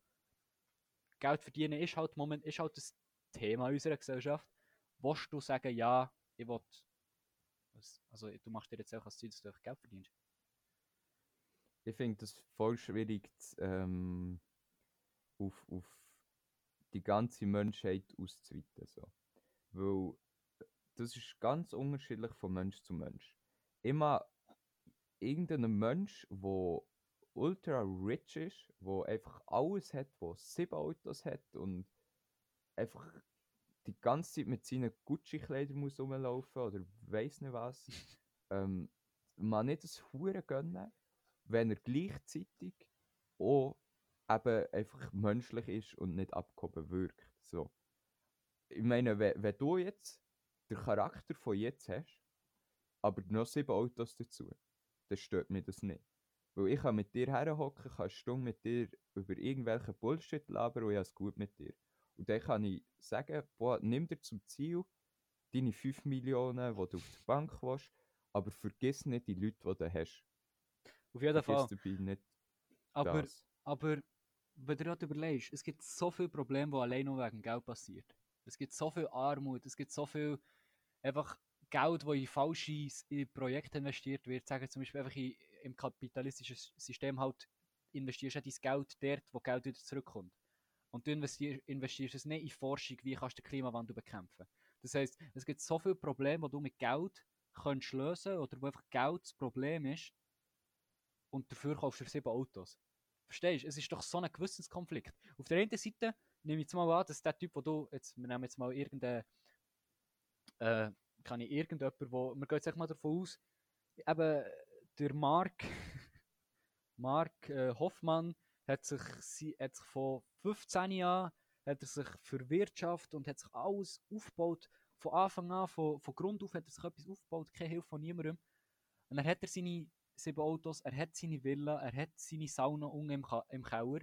Geld verdienen ist halt, Moment, ist halt das Thema unserer Gesellschaft. Willst du sagen, ja, ich will, also du machst dir jetzt auch als Ziel, dass du einfach Geld verdienst? Ich finde das voll schwierig, ähm, auf, auf die ganze Menschheit auszuweiten. So. Weil das ist ganz unterschiedlich von Mensch zu Mensch. Immer irgendein Mensch, der ultra rich ist, der einfach alles hat, der sieben Autos hat und einfach die ganze Zeit mit seinen Gucci-Kleidern muss rumlaufen oder weiß nicht was, ähm, man nicht das Hure gönnen, wenn er gleichzeitig auch eben einfach menschlich ist und nicht abgehoben wirkt. So. Ich meine, wenn, wenn du jetzt den Charakter von jetzt hast, aber noch sieben Autos dazu, dann stört mir das nicht. Weil ich kann mit dir herhocken, kann eine Stunde mit dir über irgendwelche Bullshit labern und ich habe es gut mit dir. Und dann kann ich sagen, boah, nimm dir zum Ziel deine 5 Millionen, die du auf die Bank willst, aber vergiss nicht die Leute, die du hast. Auf jeden Fall. Vergiss dabei nicht Aber, das. aber wenn du dir überlegst, es gibt so viele Probleme, die allein nur wegen Geld passiert. Es gibt so viel Armut, es gibt so viel einfach Geld, das in falsche Projekte investiert wird. Sagen zum Beispiel einfach in, im kapitalistischen System halt, investierst du dein Geld dort, wo Geld wieder zurückkommt. Und du investier, investierst es nicht in Forschung, wie kannst du den Klimawandel bekämpfen. Das heißt, es gibt so viele Probleme, die du mit Geld kannst lösen oder wo einfach Geld das Problem ist und dafür kaufst du sieben Autos. Verstehst du? Es ist doch so ein Gewissenskonflikt. Auf der einen Seite nehme ich jetzt mal an, dass der Typ, wo du, jetzt, wir nehmen jetzt mal irgendeinen, äh, kann ich irgendjemand, wo, wir gehen jetzt mal davon aus, eben der Mark, Mark äh, Hoffmann hat sich, sie- hat sich von 15 Jahren hat er sich für Wirtschaft und hat sich alles aufgebaut. Von Anfang an, von, von Grund auf hat er sich etwas aufgebaut, keine Hilfe von niemandem. Und dann hat er seine sieben Autos, er hat seine Villa, er hat seine Sauna unten im, Ka im Keller.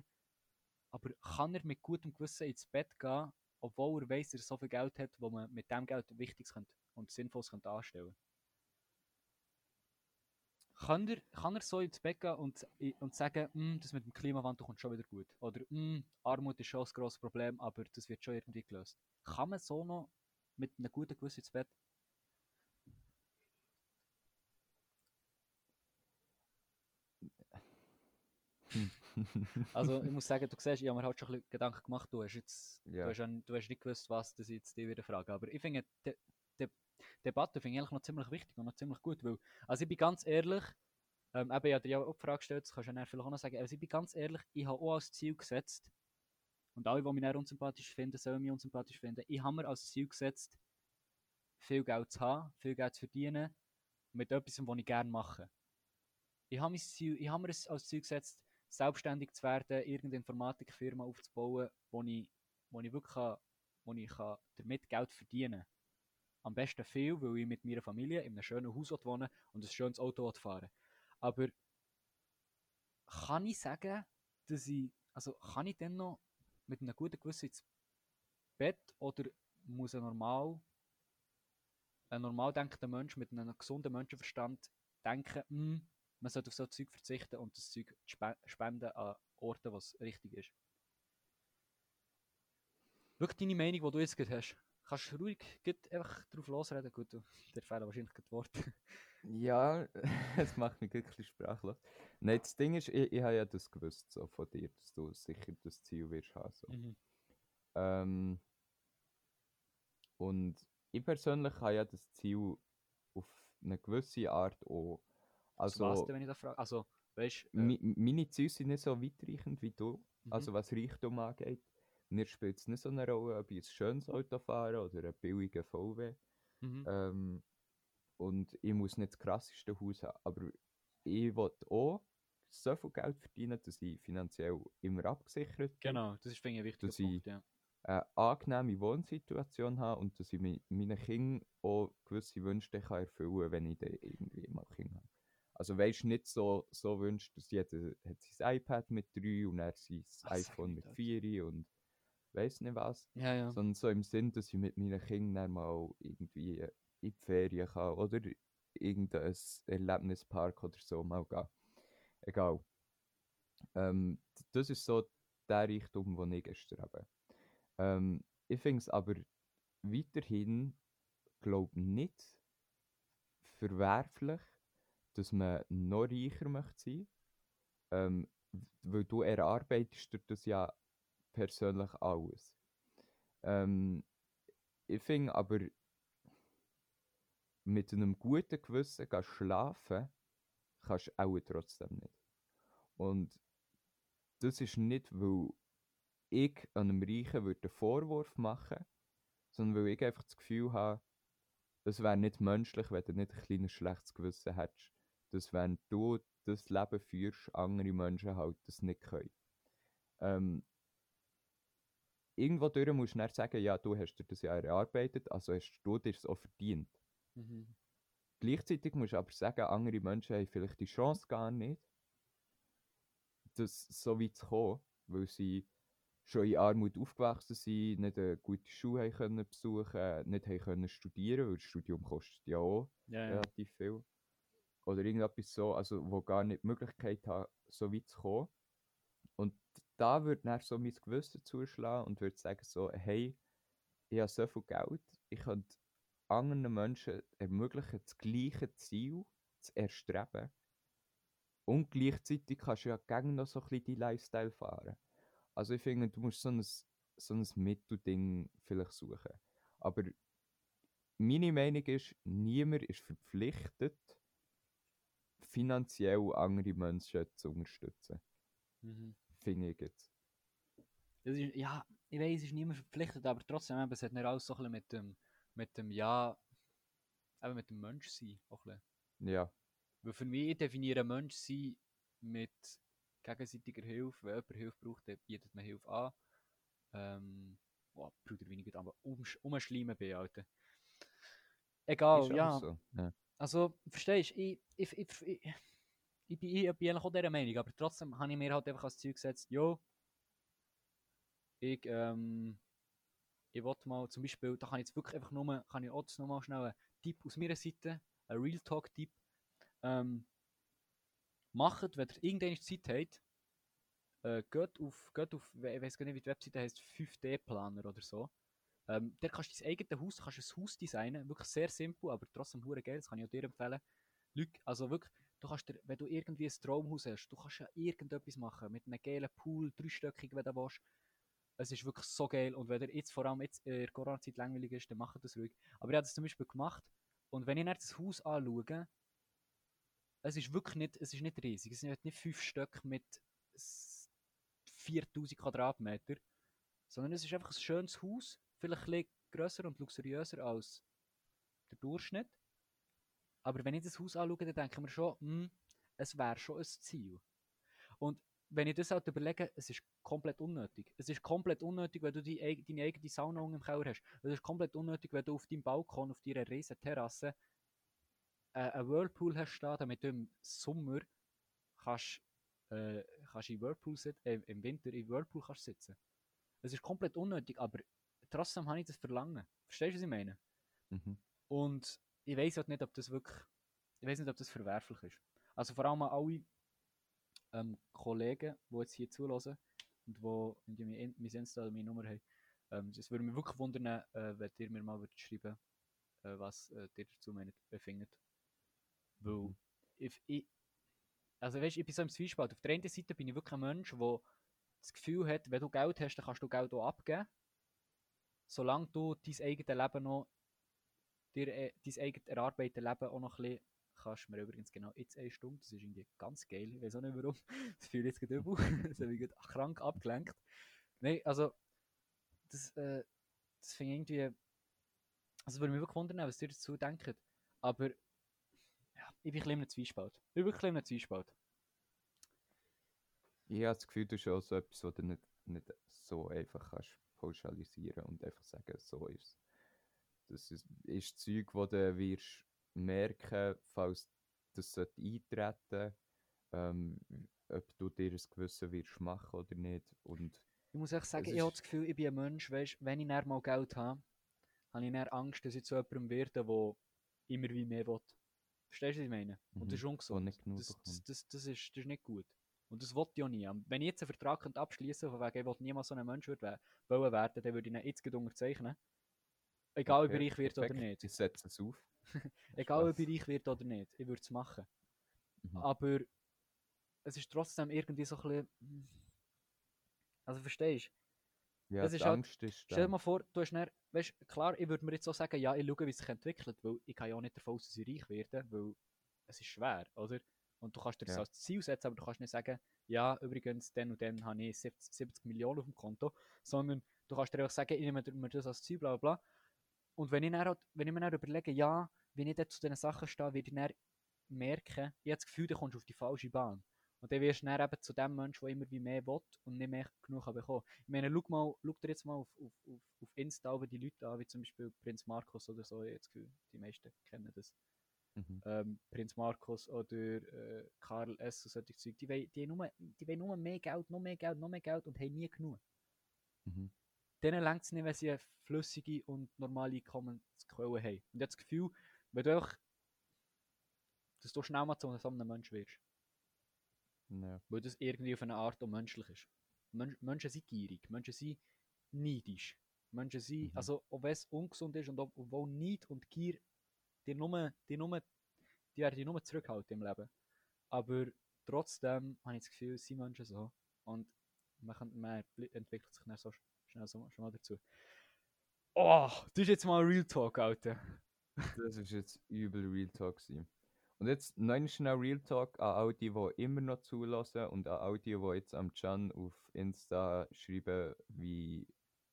Aber kann er mit gutem Gewissen ins Bett gehen, obwohl er weiß, dass er so viel Geld hat, wo man mit dem Geld Wichtiges und Sinnvolles könnte anstellen kann er, kann er so ins Bett gehen und, und sagen, «Mm, das mit dem Klimawandel kommt schon wieder gut? Oder «Mm, Armut ist schon ein grosses Problem, aber das wird schon irgendwie gelöst. Kann man so noch mit einem guten Gewissen ins Bett? Also ich muss sagen, du siehst, ich habe mir halt schon ein bisschen Gedanken gemacht, du hast jetzt, Ja. du, hast, an- du hast nicht gewusst, was das jetzt dir wieder frage. Aber ich finde, die, die Debatte finde ich eigentlich noch ziemlich wichtig und noch ziemlich gut, weil, also ich bin ganz ehrlich, ähm, eben, ich habe dir ja auch die Frage gestellt, das kannst du ja vielleicht auch noch sagen, also ich bin ganz ehrlich, ich habe auch als Ziel gesetzt, und alle, die mich dann unsympathisch finden, sollen mich unsympathisch finden, ich habe mir als Ziel gesetzt, viel Geld zu haben, viel Geld zu verdienen, mit etwas, was ich gerne mache. Ich habe, Ziel, ich habe mir als Ziel gesetzt, selbstständig zu werden, irgendeine Informatikfirma aufzubauen, wo ich, wo ich wirklich kann, wo ich kann damit Geld verdienen kann. Am besten viel, weil ich mit meiner Familie in einem schönen Haus wohne und ein schönes Auto fahren Aber kann ich sagen, dass ich, also kann ich dann noch mit einem guten Gewissen ins Bett oder muss ein normal, ein normal denkender Mensch mit einem gesunden Menschenverstand denken, «Hm, man sollte auf so Zeug verzichten und das Zeug spe spenden an Orten, was richtig ist. Wirklich deine Meinung, die du jetzt gerade hast, kannst du ruhig einfach drauf losreden. Gut, du- dir fehlen wahrscheinlich die Worte. Ja, es macht mich wirklich sprachlos. Nein, das Ding ist, ich, ich habe ja das gewusst so von dir, dass du sicher das Ziel wirst haben. So. Mhm. Ähm, und ich persönlich habe ja das Ziel auf eine gewisse Art auch. Also, was denn, wenn ich da frage? Also, weißt äh, meine Ziele sind nicht so weitreichend wie du, mhm. also was Reichtum angeht. Mir spielt es nicht so eine Rolle, ob ich ein schönes Auto fahre oder einen billigen VW. mhm. Ähm, und ich muss nicht das krasseste Haus haben. Aber ich will auch so viel Geld verdienen, dass ich finanziell immer abgesichert bin. Genau, das ist finde ich ein wichtiger dass ich- Punkt, ja. Eine angenehme Wohnsituation habe und dass ich meinen Kindern auch gewisse Wünsche kann erfüllen kann, wenn ich dann irgendwie mal Kinder habe. Also weißt nicht so, so wünscht, dass jeder hat sein iPad mit 3 und er sein Ach, iPhone mit nicht 4 und weiß nicht was. Ja, ja. Sondern so im Sinn, dass ich mit meinen Kindern mal irgendwie in die Ferien kann oder irgendein Erlebnispark oder so mal gehen. Egal. Ähm, das ist so der Richtung, wo ich gestern habe. Ähm, ich finde es aber weiterhin, glaube nicht verwerflich, dass man noch reicher möchte sein. Ähm, weil du erarbeitest dir das ja persönlich alles. Ähm, ich finde aber, mit einem guten Gewissen gehen schlafen, kannst du auch trotzdem nicht. Und das ist nicht, weil ich einem Reichen würde einen Vorwurf machen sondern weil ich einfach das Gefühl habe, es wäre nicht menschlich, wenn du nicht ein kleines schlechtes Gewissen hättest, dass wenn du das Leben führst, andere Menschen halt das nicht können. Ähm, irgendwo durch musst du dann sagen, ja, du hast dir das ja erarbeitet, also hast du dir es auch verdient. Mhm. Gleichzeitig musst du aber sagen, andere Menschen haben vielleicht die Chance gar nicht, das so weit zu kommen, weil sie schon in Armut aufgewachsen sind, nicht eine gute Schule haben können besuchen, nicht haben können studieren, weil das Studium kostet ja auch Ja, ja. relativ viel. Oder irgendetwas so, also wo gar nicht die Möglichkeit haben, so weit zu kommen. Und da würde dann so mein Gewissen zuschlagen und würde sagen so, hey, ich habe so viel Geld, ich könnte anderen Menschen ermöglichen, das gleiche Ziel zu erstreben. Und gleichzeitig kannst du ja gegen noch so ein bisschen deinen Lifestyle fahren. Also ich finde, du musst so ein, so ein Mittelding vielleicht suchen. Aber meine Meinung ist, niemand ist verpflichtet, finanziell andere Menschen zu unterstützen. Mhm. Finde ich jetzt. Das ist, ja, ich weiß, es ist niemand verpflichtet, aber trotzdem, eben, es hat nicht alles so ein bisschen mit dem, mit dem, ja, eben mit dem Menschsein auch ein bisschen. Ja. Weil für mich, ich definiere Menschsein mit gegenseitiger Hilfe. Wenn jemand Hilfe braucht, dann bietet man Hilfe an. Ähm, boah, Bruder, gerade aber umsch umschleimen bin, Alter. Egal, ja. So. ja. Also, verstehst du, ich, ich, ich, ich, ich, bin, ich bin eigentlich auch dieser Meinung, aber trotzdem habe ich mir halt einfach als Ziel gesetzt, jo, ich, ähm, ich wollte mal zum Beispiel, da kann ich jetzt wirklich einfach nur, kann ich auch noch mal schnell einen Tipp aus meiner Seite, einen Real Talk-Tipp, ähm, macht, wenn ihr irgendeine Zeit habt, äh, geht auf, geht auf, ich weiß gar nicht, wie die Webseite heißt, 5D-Planer oder so. Ähm, der kannst du dein eigenes Haus, kannst ein Haus designen, wirklich sehr simpel, aber trotzdem hure geil, das kann ich auch dir empfehlen. Leute, also wirklich, du kannst dir, wenn du irgendwie ein Traumhaus hast, du kannst ja irgendetwas machen, mit einem geilen Pool, dreistöckig, wenn du willst. Es ist wirklich so geil und wenn ihr jetzt vor allem jetzt in der Corona-Zeit langweilig ist, dann macht das ruhig. Aber ich habe das zum Beispiel gemacht und wenn ich dann das Haus anschaue, es ist wirklich nicht, es ist nicht riesig, es sind nicht fünf Stück mit s- 4000 Quadratmeter, sondern es ist einfach ein schönes Haus, vielleicht ein bisschen grösser und luxuriöser als der Durchschnitt. Aber wenn ich das Haus anschaue, dann denke ich mir schon, hm, es wäre schon ein Ziel. Und wenn ich das halt überlege, es ist komplett unnötig. Es ist komplett unnötig, wenn du die, deine eigene Sauna im Keller hast. Es ist komplett unnötig, wenn du auf deinem Balkon, auf deiner riesen Terrasse äh, einen Whirlpool hast stehen, damit du im Sommer kannst, äh, kannst in Whirlpool sit äh, im Winter in Whirlpool kannst sitzen. Es ist komplett unnötig, aber trotzdem habe ich das Verlangen. Verstehst du, was ich meine? Mhm. Und ich weiß halt nicht, ob das wirklich, ich weiß nicht, ob das verwerflich ist. Also vor allem an alle ähm, Kollegen, die jetzt hier zulassen und die irgendwie in- mein Insta oder meine Nummer haben, Ähm, es würde mich wirklich wundern, äh, wenn ihr mir mal schreiben äh, was äh, ihr dazu meint, äh, findet. Weil, Mhm. ich, also weißt, ich bin so im Zwiespalt. Auf der einen Seite bin ich wirklich ein Mensch, der das Gefühl hat, wenn du Geld hast, dann kannst du Geld auch abgeben. Solange du dein eigenes Leben noch, dir, äh, dein eigenes erarbeitetes Leben auch noch ein bisschen, kannst du mir übrigens genau jetzt eine Stunde, das ist irgendwie ganz geil, ich weiß auch nicht warum, das fühle ich jetzt gerade übel, das habe ich gerade krank abgelenkt. Nein, also, das, äh, das finde ich irgendwie, also würde mich wirklich wundern, was ihr dazu denkt, aber, ja, ich bin ein bisschen einem Zwiespalt. Ich bin wirklich in einem Zwiespalt. Ich habe das Gefühl, das ist auch so etwas, was du nicht, nicht so einfach kannst pauschalisieren und einfach sagen, so ist es. Das ist, ist Zeug, das du wirst merken, falls das sollte eintreten ähm, ob du dir ein Gewissen wirst machen oder nicht. Und Ich muss echt sagen, ich habe das Gefühl, ich bin ein Mensch, weißt, wenn ich dann mal Geld habe, habe ich dann Angst, dass ich zu jemandem werde, der immer wie mehr will. Verstehst du, was ich meine? Und das ist Mhm. ungesund. das, das, das, das, ist, das ist nicht gut. Und das wollte ich auch nie. Wenn ich jetzt einen Vertrag abschließen könnte, von wegen, ich will niemals so ein Mensch werden, dann würde ich ihn jetzt unterzeichnen. Egal, ob Okay, ich reich wird oder nicht. Ich setze es auf. Egal, ob ich reich wird oder nicht. Ich würde es machen. Mhm. Aber es ist trotzdem irgendwie so ein bisschen... Also verstehst du? Ja, die ist halt- Angst ist Stell dir mal vor, du hast dann, weißt, klar, ich würde mir jetzt so sagen, ja, ich schaue, wie es sich entwickelt, weil ich kann ja auch nicht davon aus, dass ich reich werde, weil es ist schwer, oder? Und du kannst dir das Ja. als Ziel setzen, aber du kannst nicht sagen, ja, übrigens, dann und dann habe ich 70, 70 Millionen auf dem Konto, sondern du kannst dir einfach sagen, ich nehme mir das als Ziel, bla bla bla. Und wenn ich, dann, halt- wenn ich mir dann überlege, ja, wenn ich dann zu diesen Sachen stehe, werde ich dann merken, ich habe das Gefühl, du kommst auf die falsche Bahn. Und dann wirst du dann eben zu dem Menschen, der immer wie mehr will und nicht mehr genug bekommen. Ich meine, schau, mal, schau dir jetzt mal auf, auf, auf, auf Insta die Leute an, wie zum Beispiel Prinz Markus oder so, ich habe das Gefühl, die meisten kennen das. Mhm. Ähm, Prinz Markus oder äh, Karl S. und solche Zeug, die wollen, die, nur, die wollen nur mehr Geld, noch mehr Geld, noch mehr Geld und haben nie genug. Mhm. Denen längt es nicht, wenn sie eine flüssige und normale Einkommensquelle haben. Und ich habe das Gefühl, wenn du einfach, dass du schnell mal zu einem Menschen wirst. Ja. weil das irgendwie auf eine Art auch menschlich ist. Men Menschen sind gierig, Menschen sind neidisch. Menschen sind, Mhm. also wenn es ungesund ist und ob- obwohl Neid und Gier die, nur, die, nur, die werden die nur zurückhalten im Leben. Aber trotzdem habe ich das Gefühl, sind Menschen so. Und man, kann, man entwickelt sich dann so sch- schnell so, schon mal dazu. Oh, das ist jetzt mal Real Talk, Alter. Das ist jetzt übel Real Talk. Gewesen. Und jetzt noch schnell Real Talk an all die, die immer noch zulassen und an all die, die jetzt am Can auf Insta schreiben, wie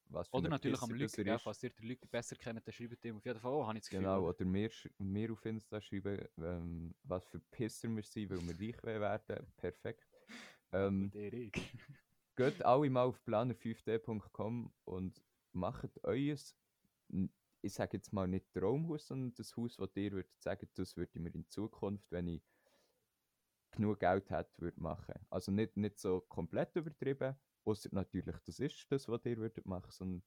was für Oder natürlich am er ja, falls ihr den Lügen besser kennt, dann schreibt ihm auf jeden Fall, oh, habe ich das Gefühl. Genau, oder? mir, mir auf Insta schreiben, ähm, was für Pisser wir sind, weil wir reich werden. Perfekt. Ähm, geht alle mal auf planer5d.com und macht euer, ich sage jetzt mal nicht Traumhaus, sondern das Haus, das ihr würdet sagen, das würde ich mir in Zukunft, wenn ich genug Geld hätte, würde machen. Also nicht, nicht so komplett übertrieben, außer natürlich, das ist das, was ihr würdet machen, sondern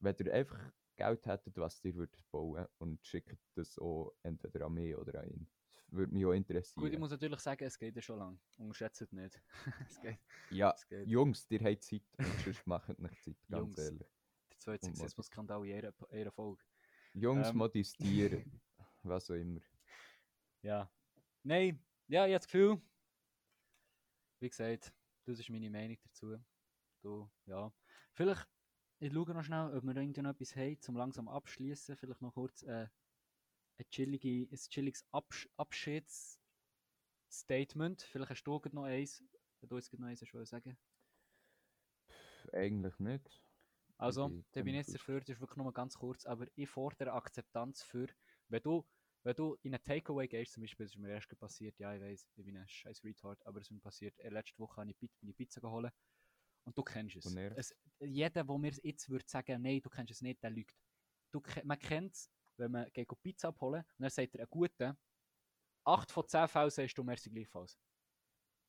wenn ihr einfach Geld hättet, was ihr würdet bauen und schickt das auch entweder an mich oder an ihn. Das würde mich auch interessieren. Gut, ich muss natürlich sagen, es geht ja schon lang. Unterschätzt es nicht. es geht. ja, Es geht. Jungs, ihr habt Zeit und sonst macht nicht Zeit, ganz Jungs. ehrlich. Der zweite Sexismus-Skandal in ihrer, ihrer Folge. Jungs, Ähm. modestieren, was auch immer. Ja. Nein, ja, ich habe das Gefühl, wie gesagt, das ist meine Meinung dazu. Du, ja. Vielleicht, ich schaue noch schnell, ob wir irgendwie noch etwas haben, zum langsam abschließen. Vielleicht noch kurz äh, ein, chillige, ein chilliges Absch Abschiedsstatement. Vielleicht hast du noch eins, wenn du jetzt gerade noch eins hast, sagen. Eigentlich nicht. Also, bin da bin ich jetzt dafür, das ist wirklich nur ganz kurz, aber ich fordere Akzeptanz für, wenn du, wenn du in einen Takeaway gehst, zum Beispiel, das ist mir erst passiert, ja, ich weiß, ich bin ein scheiß Retard, aber es ist mir passiert, äh, letzte Woche habe ich ich Pizza geholt und du kennst es. Es jeder, der mir jetzt würde sagen, nein, du kennst es nicht, der lügt. Du, man kennt es, wenn man geht Pizza abholen und dann sagt er, einen guten, 8 von 10 Fällen sagst du, merci gleichfalls.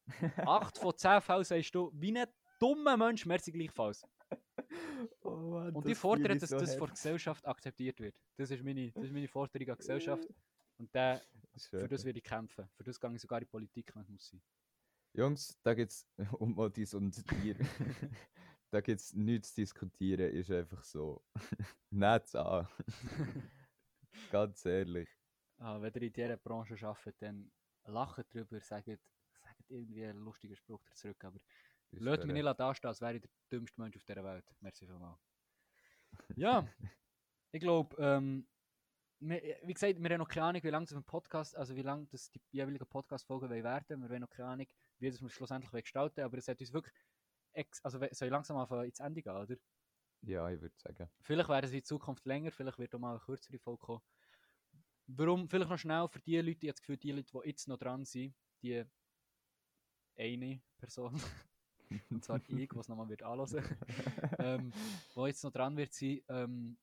8 von 10 Fällen sagst du, wie ein dummer Mensch, merci gleichfalls. Oh Mann, Und ich fordere, dass das von der Gesellschaft akzeptiert wird. Das ist meine, das ist meine Forderung an die Gesellschaft. Und der, für das werde ich kämpfen. Für das gehe ich sogar in die Politik, wenn es muss sein. Jungs, da geht es um Modis und Tier. da gibt es nichts zu diskutieren, ist einfach so. Nichts an. Ganz ehrlich. Ah, wenn ihr in dieser Branche arbeitet, dann lacht drüber, sagt, sagt irgendwie einen lustigen Spruch zurück, aber lasst mich nicht dastehen, als wäre ich der dümmste Mensch auf dieser Welt. Merci vielmals. Ja, ich glaube, ähm, wie gesagt, wir haben noch keine Ahnung, wie lange das Podcast, also wie lange das die jeweiligen Podcast-Folgen werden. Wir haben noch keine Ahnung, wie das wir schlussendlich gestalten aber es hat uns wirklich, also soll ich langsam anfangen ins Ende gehen, oder? Ja, ich würde sagen. Vielleicht werden sie in Zukunft länger, vielleicht wird auch mal eine kürzere Folge kommen. Warum? Vielleicht noch schnell für die Leute, ich habe das Gefühl, die Leute, die jetzt noch dran sind, die eine Person, und zwar ich, was nochmal wird anhören, ähm, wo jetzt noch dran wird sein, ähm,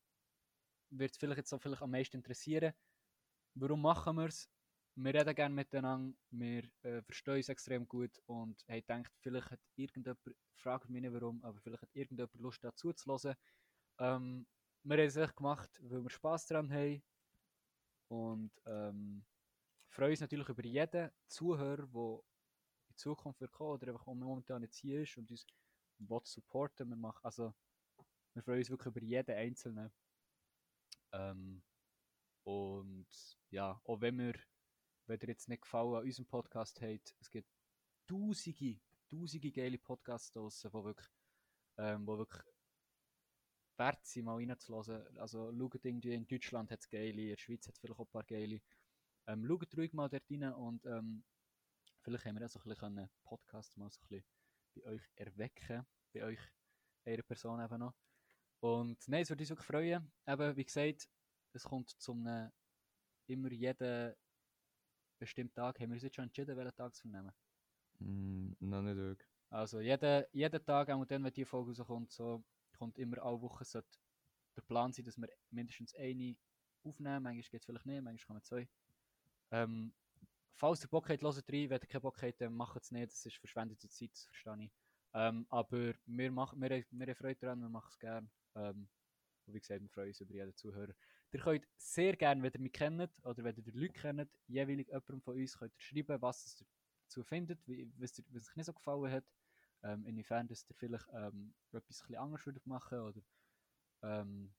wird es vielleicht jetzt so vielleicht am meisten interessieren. Warum machen wir es? Wir reden gerne miteinander, wir äh, verstehen uns extrem gut und haben gedacht, vielleicht hat irgendjemand, fragt mich nicht warum, aber vielleicht hat irgendjemand Lust dazu zu hören. Ähm, wir haben es echt gemacht, weil wir Spass daran haben und ähm, freuen uns natürlich über jeden Zuhörer, der in Zukunft wird kommen oder einfach momentan jetzt hier ist und uns will supporten. Wir also wir freuen uns wirklich über jeden Einzelnen. Ähm, und ja, auch wenn wir, wenn ihr jetzt nicht Gefallen an unserem Podcast habt, es gibt tausende, tausende geile Podcasts draussen, die wirklich, ähm, wo wirklich wert sind, mal reinzulassen. Also schaut irgendwie, in Deutschland hat es geile, in der Schweiz hat es vielleicht auch ein paar geile. Ähm, schaut ruhig mal dort rein und ähm, vielleicht haben wir auch so ein bisschen Podcast mal so ein bisschen bei euch erwecken, bei euch, einer Person eben noch. Und nein, es würde uns wirklich freuen. Eben, wie gesagt, es kommt zum einem immer jeden bestimmten Tag. Haben wir uns jetzt schon entschieden, welchen Tag zu nehmen? Mm, noch nicht wirklich. Also jeden, jeden Tag, auch dann, wenn die Folge rauskommt, so, kommt immer alle Wochen sollte der Plan sein, dass wir mindestens eine aufnehmen. Manchmal geht es vielleicht nicht, manchmal kommen zwei. Ähm, falls ihr Bock habt, hört rein. Wenn ihr keinen Bock habt, dann macht es nicht. Das ist verschwendete Zeit, das verstehe ich. Ähm, aber wir, machen, wir, wir haben Freude daran, wir machen es gerne. Ähm, und wie gesagt, wir freuen uns über jeden Zuhörer. Ihr könnt sehr gerne, wenn ihr mich kennt oder wenn ihr die Leute kennt, jeweilig jemandem von uns könnt ihr schreiben, was ihr dazu findet, was, euch nicht so gefallen hat. Ähm, inwiefern dass ihr vielleicht ähm, etwas ein anders würdet machen oder ähm,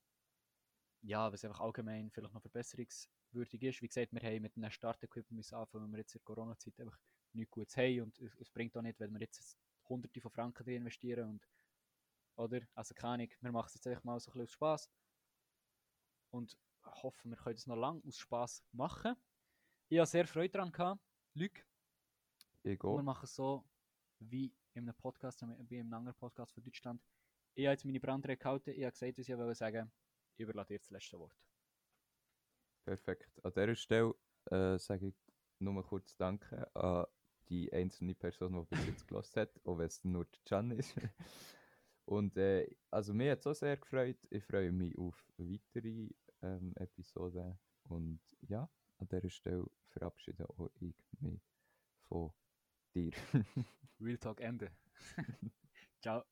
ja, was einfach allgemein vielleicht noch verbesserungswürdig ist. Wie gesagt, wir haben mit einem Startequipment anfangen, wenn wir jetzt in der Corona-Zeit einfach nichts Gutes haben und es, es bringt auch nicht, wenn wir jetzt hunderte von Franken investieren und oder? Also keine Ahnung, wir machen es jetzt einfach mal so ein bisschen aus Spaß und hoffen, wir können es noch lange aus Spaß machen. Ich habe sehr Freude daran gehabt, Luc. Wir machen es so wie in einem Podcast, wie in einem anderen Podcast von Deutschland. Ich habe jetzt meine Brandrede gehalten, ich habe gesagt, was ich wollte sagen. Ich überlasse dir das letzte Wort. Perfekt. An dieser Stelle äh, sage ich nur mal kurz Danke an die einzelne Person, die bis jetzt gelassen hat, auch wenn es nur Can ist. Und äh, also mir hat es auch sehr gefreut. Ich freue mich auf weitere ähm, Episoden. Und ja, an dieser Stelle verabschiede auch ich mich von dir. Real Talk Ende. Ciao.